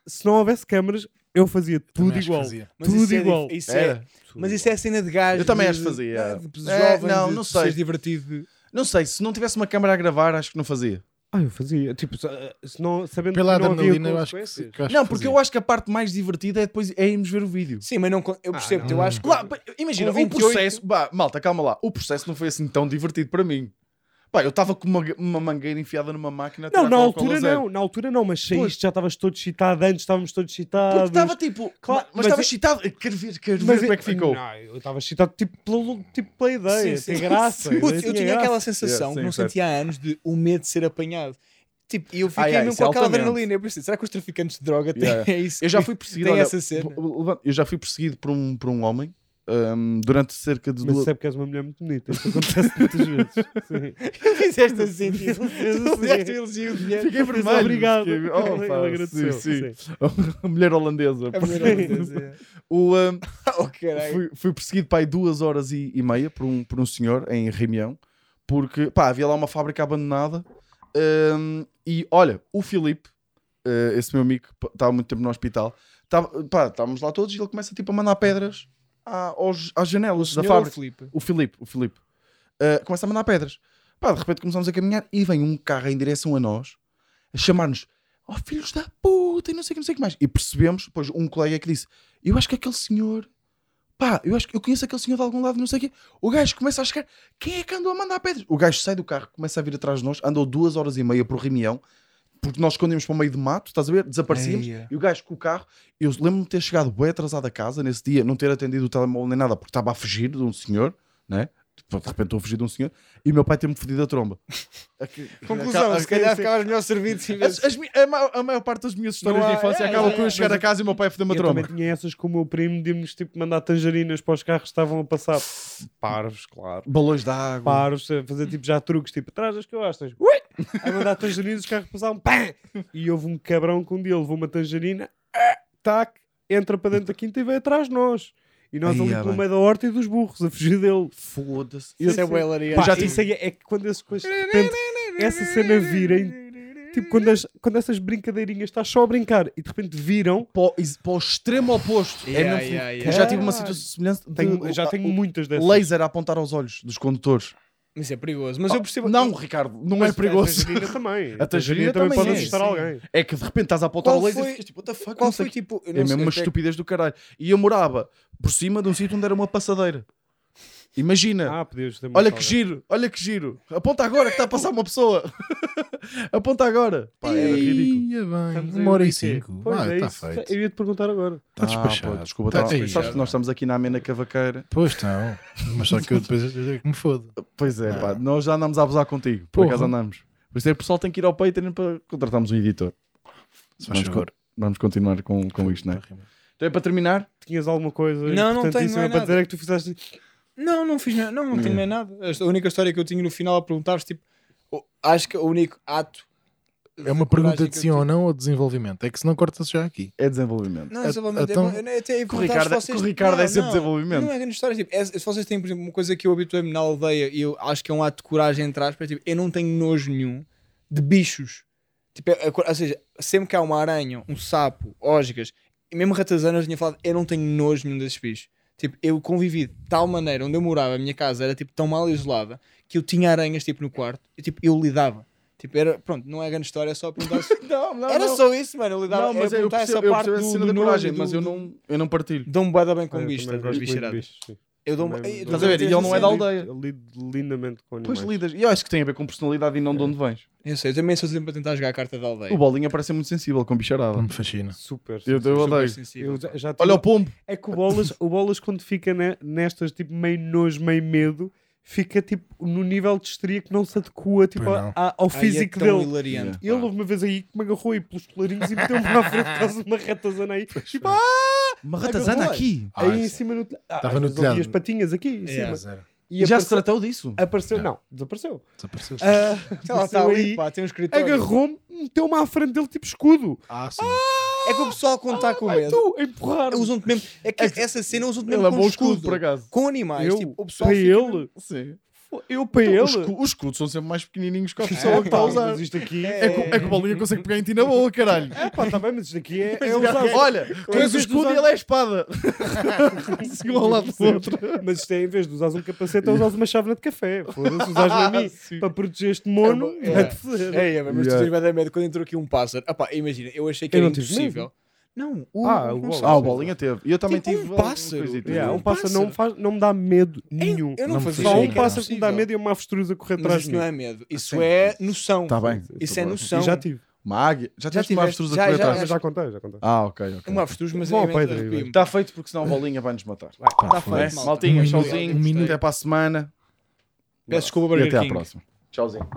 Se não houvesse câmaras, eu fazia tudo Também igual. fazia. Tudo isso é igual. dif- isso é- mas isso é a cena de gajos. Eu também de- acho que fazia, de- de é. jovens, não, de não sei. divertido. Não sei, se não tivesse uma câmera a gravar, acho que não fazia. Ah, eu fazia. Tipo, se- se não, sabendo Pela que não havia adrenalina, eu acho que, que acho não, que porque fazia. eu acho que a parte mais divertida é depois é irmos ver o vídeo. Sim, mas não, eu percebo, não. eu acho que. Imagina, o 28 processo. Bah, malta, calma lá. O processo não foi assim tão divertido para mim. Pá, eu estava com uma, uma mangueira enfiada numa máquina. Não, na altura não, na altura não, mas saíste, já estavas todo excitado, antes estávamos todos excitados. Porque estava tipo. Claro, mas estava é- excitado. Quero ver, quero ver Mas como é que ficou. Não, eu estava excitado tipo, pelo, tipo pela ideia, Sim, sim. graça. Puto, ideia eu tinha graça. aquela sensação Yeah, que sim, não certo. sentia há anos de o medo de ser apanhado. Tipo, e eu fiquei Ai, ai, mesmo com é aquela altamente. adrenalina. Eu pensei, será que os traficantes de droga têm Yeah. é isso? Eu já fui perseguido. Olha, essa cena. levanta- Eu já fui perseguido por um, por um homem hum, durante cerca de Mas duas. é porque és uma mulher muito bonita, isso acontece muitas vezes. Sim. Fizeste assim, tipo, tu assim. fizeste o elogio de dinheiro. Fiquei vermelho. Obrigado. Fiquei- Oh, Ele pá, agradeceu. sim, sim. sim. A mulher holandesa. A primeira vez, é. O, hum, Oh, fui, fui perseguido para aí duas horas e, e meia por um, por um senhor em Reunião, porque pá, havia lá uma fábrica abandonada. hum, e olha, o Filipe, eh, esse meu amigo que estava muito tempo no hospital, tava, pá, estávamos lá todos e ele começa tipo a mandar pedras à- aos- às janelas da Senhor fábrica. O Filipe, o Filipe. Uh, começa a mandar pedras. Pá, de repente começamos a caminhar e vem um carro em direção a nós a chamar-nos oh filhos da puta e não sei o que, não sei o que mais. E percebemos, depois um colega que disse eu acho que aquele senhor pá, eu acho que eu conheço aquele senhor de algum lado, não sei o quê. O gajo começa a chegar, quem é que andou a mandar pedras? O gajo sai do carro, começa a vir atrás de nós, andou duas horas e meia por reunião, porque nós escondemos para o meio de mato, estás a ver? Desaparecíamos. Eia. E o gajo com o carro, eu lembro-me de ter chegado bem atrasado a casa nesse dia, não ter atendido o telemóvel nem nada, porque estava a fugir de um senhor. né? De repente estou a fugir de um senhor e o meu pai tem-me fedido a tromba. Conclusão, se calhar ficavas melhor servido se As- a, ma- a maior parte das minhas histórias Não de há- infância é, acabam é, com eu é, chegar a casa e o meu pai feder-me a Eu tromba. também tinha essas com o meu primo de nos tipo, mandar tangerinas para os carros que estavam a passar. Parvos, claro. Balões de água. Paros, a fazer tipo já truques, tipo, traz as costas, ui! Aí mandar tangerinas, os carros passavam, pam! E houve um cabrão que um dia levou uma tangerina, ah, tac, entra para dentro da quinta e vem atrás de nós. E nós Aí, ali é pelo bem. meio da horta e dos burros, a fugir dele. Foda-se. Isso é hilariante. Pá, já tive- isso aí é que quando essas coisas de repente, essa cena virem, tipo, quando, as- quando essas brincadeirinhas estás só a brincar e de repente viram, Para o, is- para o extremo oposto. Yeah, é mesmo- yeah, yeah. Eu já tive uma situação semelhante. de- tenho- já tenho muitas dessas. Laser a apontar aos olhos dos condutores. Isso é perigoso. Mas eu percebo. Não, Ricardo, não Mas é perigoso. A tangerina também. A tangerina também, também pode é, assustar sim. alguém. É que de repente estás a apontar o laser foi- e ficas tipo, what the fuck? Qual não sei foi tipo. eu É mesmo uma estupidez do caralho. E eu morava por cima de um sítio onde era uma passadeira. Imagina. Ah, podias ter olha que giro, olha que giro. Aponta agora que está a passar uma pessoa. Aponta agora. Pá, era ridículo. Ia bem, uma hora e cinco. Pois Ah, é está isso. feito. Eu ia te perguntar agora. Está Ah, despachado. pô, desculpa, Tá tá- despachado. sabes que nós estamos aqui na amena cavaqueira. Pois estão. Mas só que eu depois que me fodo. Pois é, Ah. pá, nós já andamos a abusar contigo. Por Porra. acaso andamos. Por isso é o pessoal tem que ir ao Patreon para contratarmos um editor. Se Vamos, co- vamos continuar com, com isto, não é? Então é para terminar. Tinhas alguma coisa Não, não tenho, não é para dizer é que tu fizeste. Não, não fiz nada. Não, não tenho Hum. mais nada. A única história que eu tinha no final a perguntar-vos, tipo, acho que o único ato. É uma pergunta de sim ou não ou desenvolvimento. É que se não corta-se já aqui. É desenvolvimento. Não, A- desenvolvimento. então- é, eu ia Com o Ricardo, vocês- com Ricardo é sempre não. desenvolvimento. Não é grande história. Tipo, é- se vocês têm, por exemplo, uma coisa que eu habituei-me na aldeia e eu acho que é um ato de coragem entre aspas, é, tipo, eu não tenho nojo nenhum de bichos. Tipo, é- é- ou seja, sempre que há uma aranha, um sapo, ósgas, e mesmo ratazanas, eu tinha falado, eu não tenho nojo nenhum desses bichos. Tipo, eu convivi de tal maneira, onde eu morava, a minha casa era tipo tão mal isolada que eu tinha aranhas tipo no quarto e tipo, eu lidava. Tipo, era, pronto, não é grande história, é só perguntar se... Não, não, Era não. só isso, mano, eu lidava. Não, mas é eu perguntar percebo, essa eu parte do, a cena do da coragem, nojo, mas do- eu não, eu não partilho. Bué da bem com eu bicho, também das Eu Ei, Estás a ver? E ele não é da aldeia. Eu lido lindamente com animais. Pois lidas. E eu acho que tem a ver com personalidade e não de onde vens. Eu sei, eu também sou sempre a tentar jogar a carta da aldeia. O Bolinha parece ser muito sensível com bicharada. Me fascina. Super. Eu, eu Super odeio. sensível. Eu já, já tive- Olha o pombo. É que o Bolas, o Bolas quando fica ne- nestas, tipo, meio nojo, meio medo, fica, tipo, no nível de histeria que não se adequa, tipo, Pois a- não. a- ao Ai, físico é tão dele. hilariante. Ele pá. houve uma vez aí que me agarrou aí pelos colarinhos e meteu-me à frente por causa de uma ratazana aí. Tipo, ah! Uma ratazana aqui. Ah, aí em cima no telhado. Ah, Estava no telhado. as patinhas aqui em Yeah. cima. Zero. E Já se apareceu, tratou disso? apareceu, não, desapareceu. Desapareceu. Ah, Sei lá, está ali, aí, pá, tem um escritório. agarrou-me, meteu-me à frente dele, tipo escudo. Ah, sim. É que o pessoal quando está com Ai, medo, tu, empurrar usam-te mesmo. É que essa cena usam-te mesmo Ele é com bom escudo. escudo, por acaso. Com animais, Eu, tipo, o pessoal para fica ele, Sim. Eu para Os, ele. escu- os escudos são sempre mais pequenininhos que a pessoa É, que está a usar. Mas isto aqui É que, é que o Bolinha consegue pegar em ti na boa, caralho. É pá, tá bem, mas isto aqui é, é usar. Olha, tu és o escudo usar- e ele é a espada. Assim, um ao lado do outro. Mas isto é, em vez de usares um capacete, é usares uma chávena de café. Foda-se, usares a mim Sim. para proteger este mono, É, foder. É, é, mas tu tens vai dar medo quando entrou aqui um pássaro. Ah, pá, imagina, eu achei que Eu era não tive impossível. Não, o, Ah, o não. Ah, o Bolinha teve. E eu também Tipo, um tive. pássaro. coisita. Yeah, um Um pássaro não, me faz, não me dá medo nenhum. Eu não Não me fazia faz Só um pássaro que me dá medo e uma avestruz a correr atrás isso de não mim. é medo, isso Sim. é noção. Tá bem. Isso é Tá noção. E já tive. Uma águia. Já Já tiveste uma avestruz a Já, correr já, atrás? Mas já contei, já contei. Ah, ok, ok. Uma avestruz, mas Bom, é. Está feito porque senão o Bolinha vai-nos matar. Tá foi. feito. Maltinha, Um minuto, tchauzinho. um minuto. Até para a semana. Peço desculpa, E Burger até à próxima. Tchauzinho.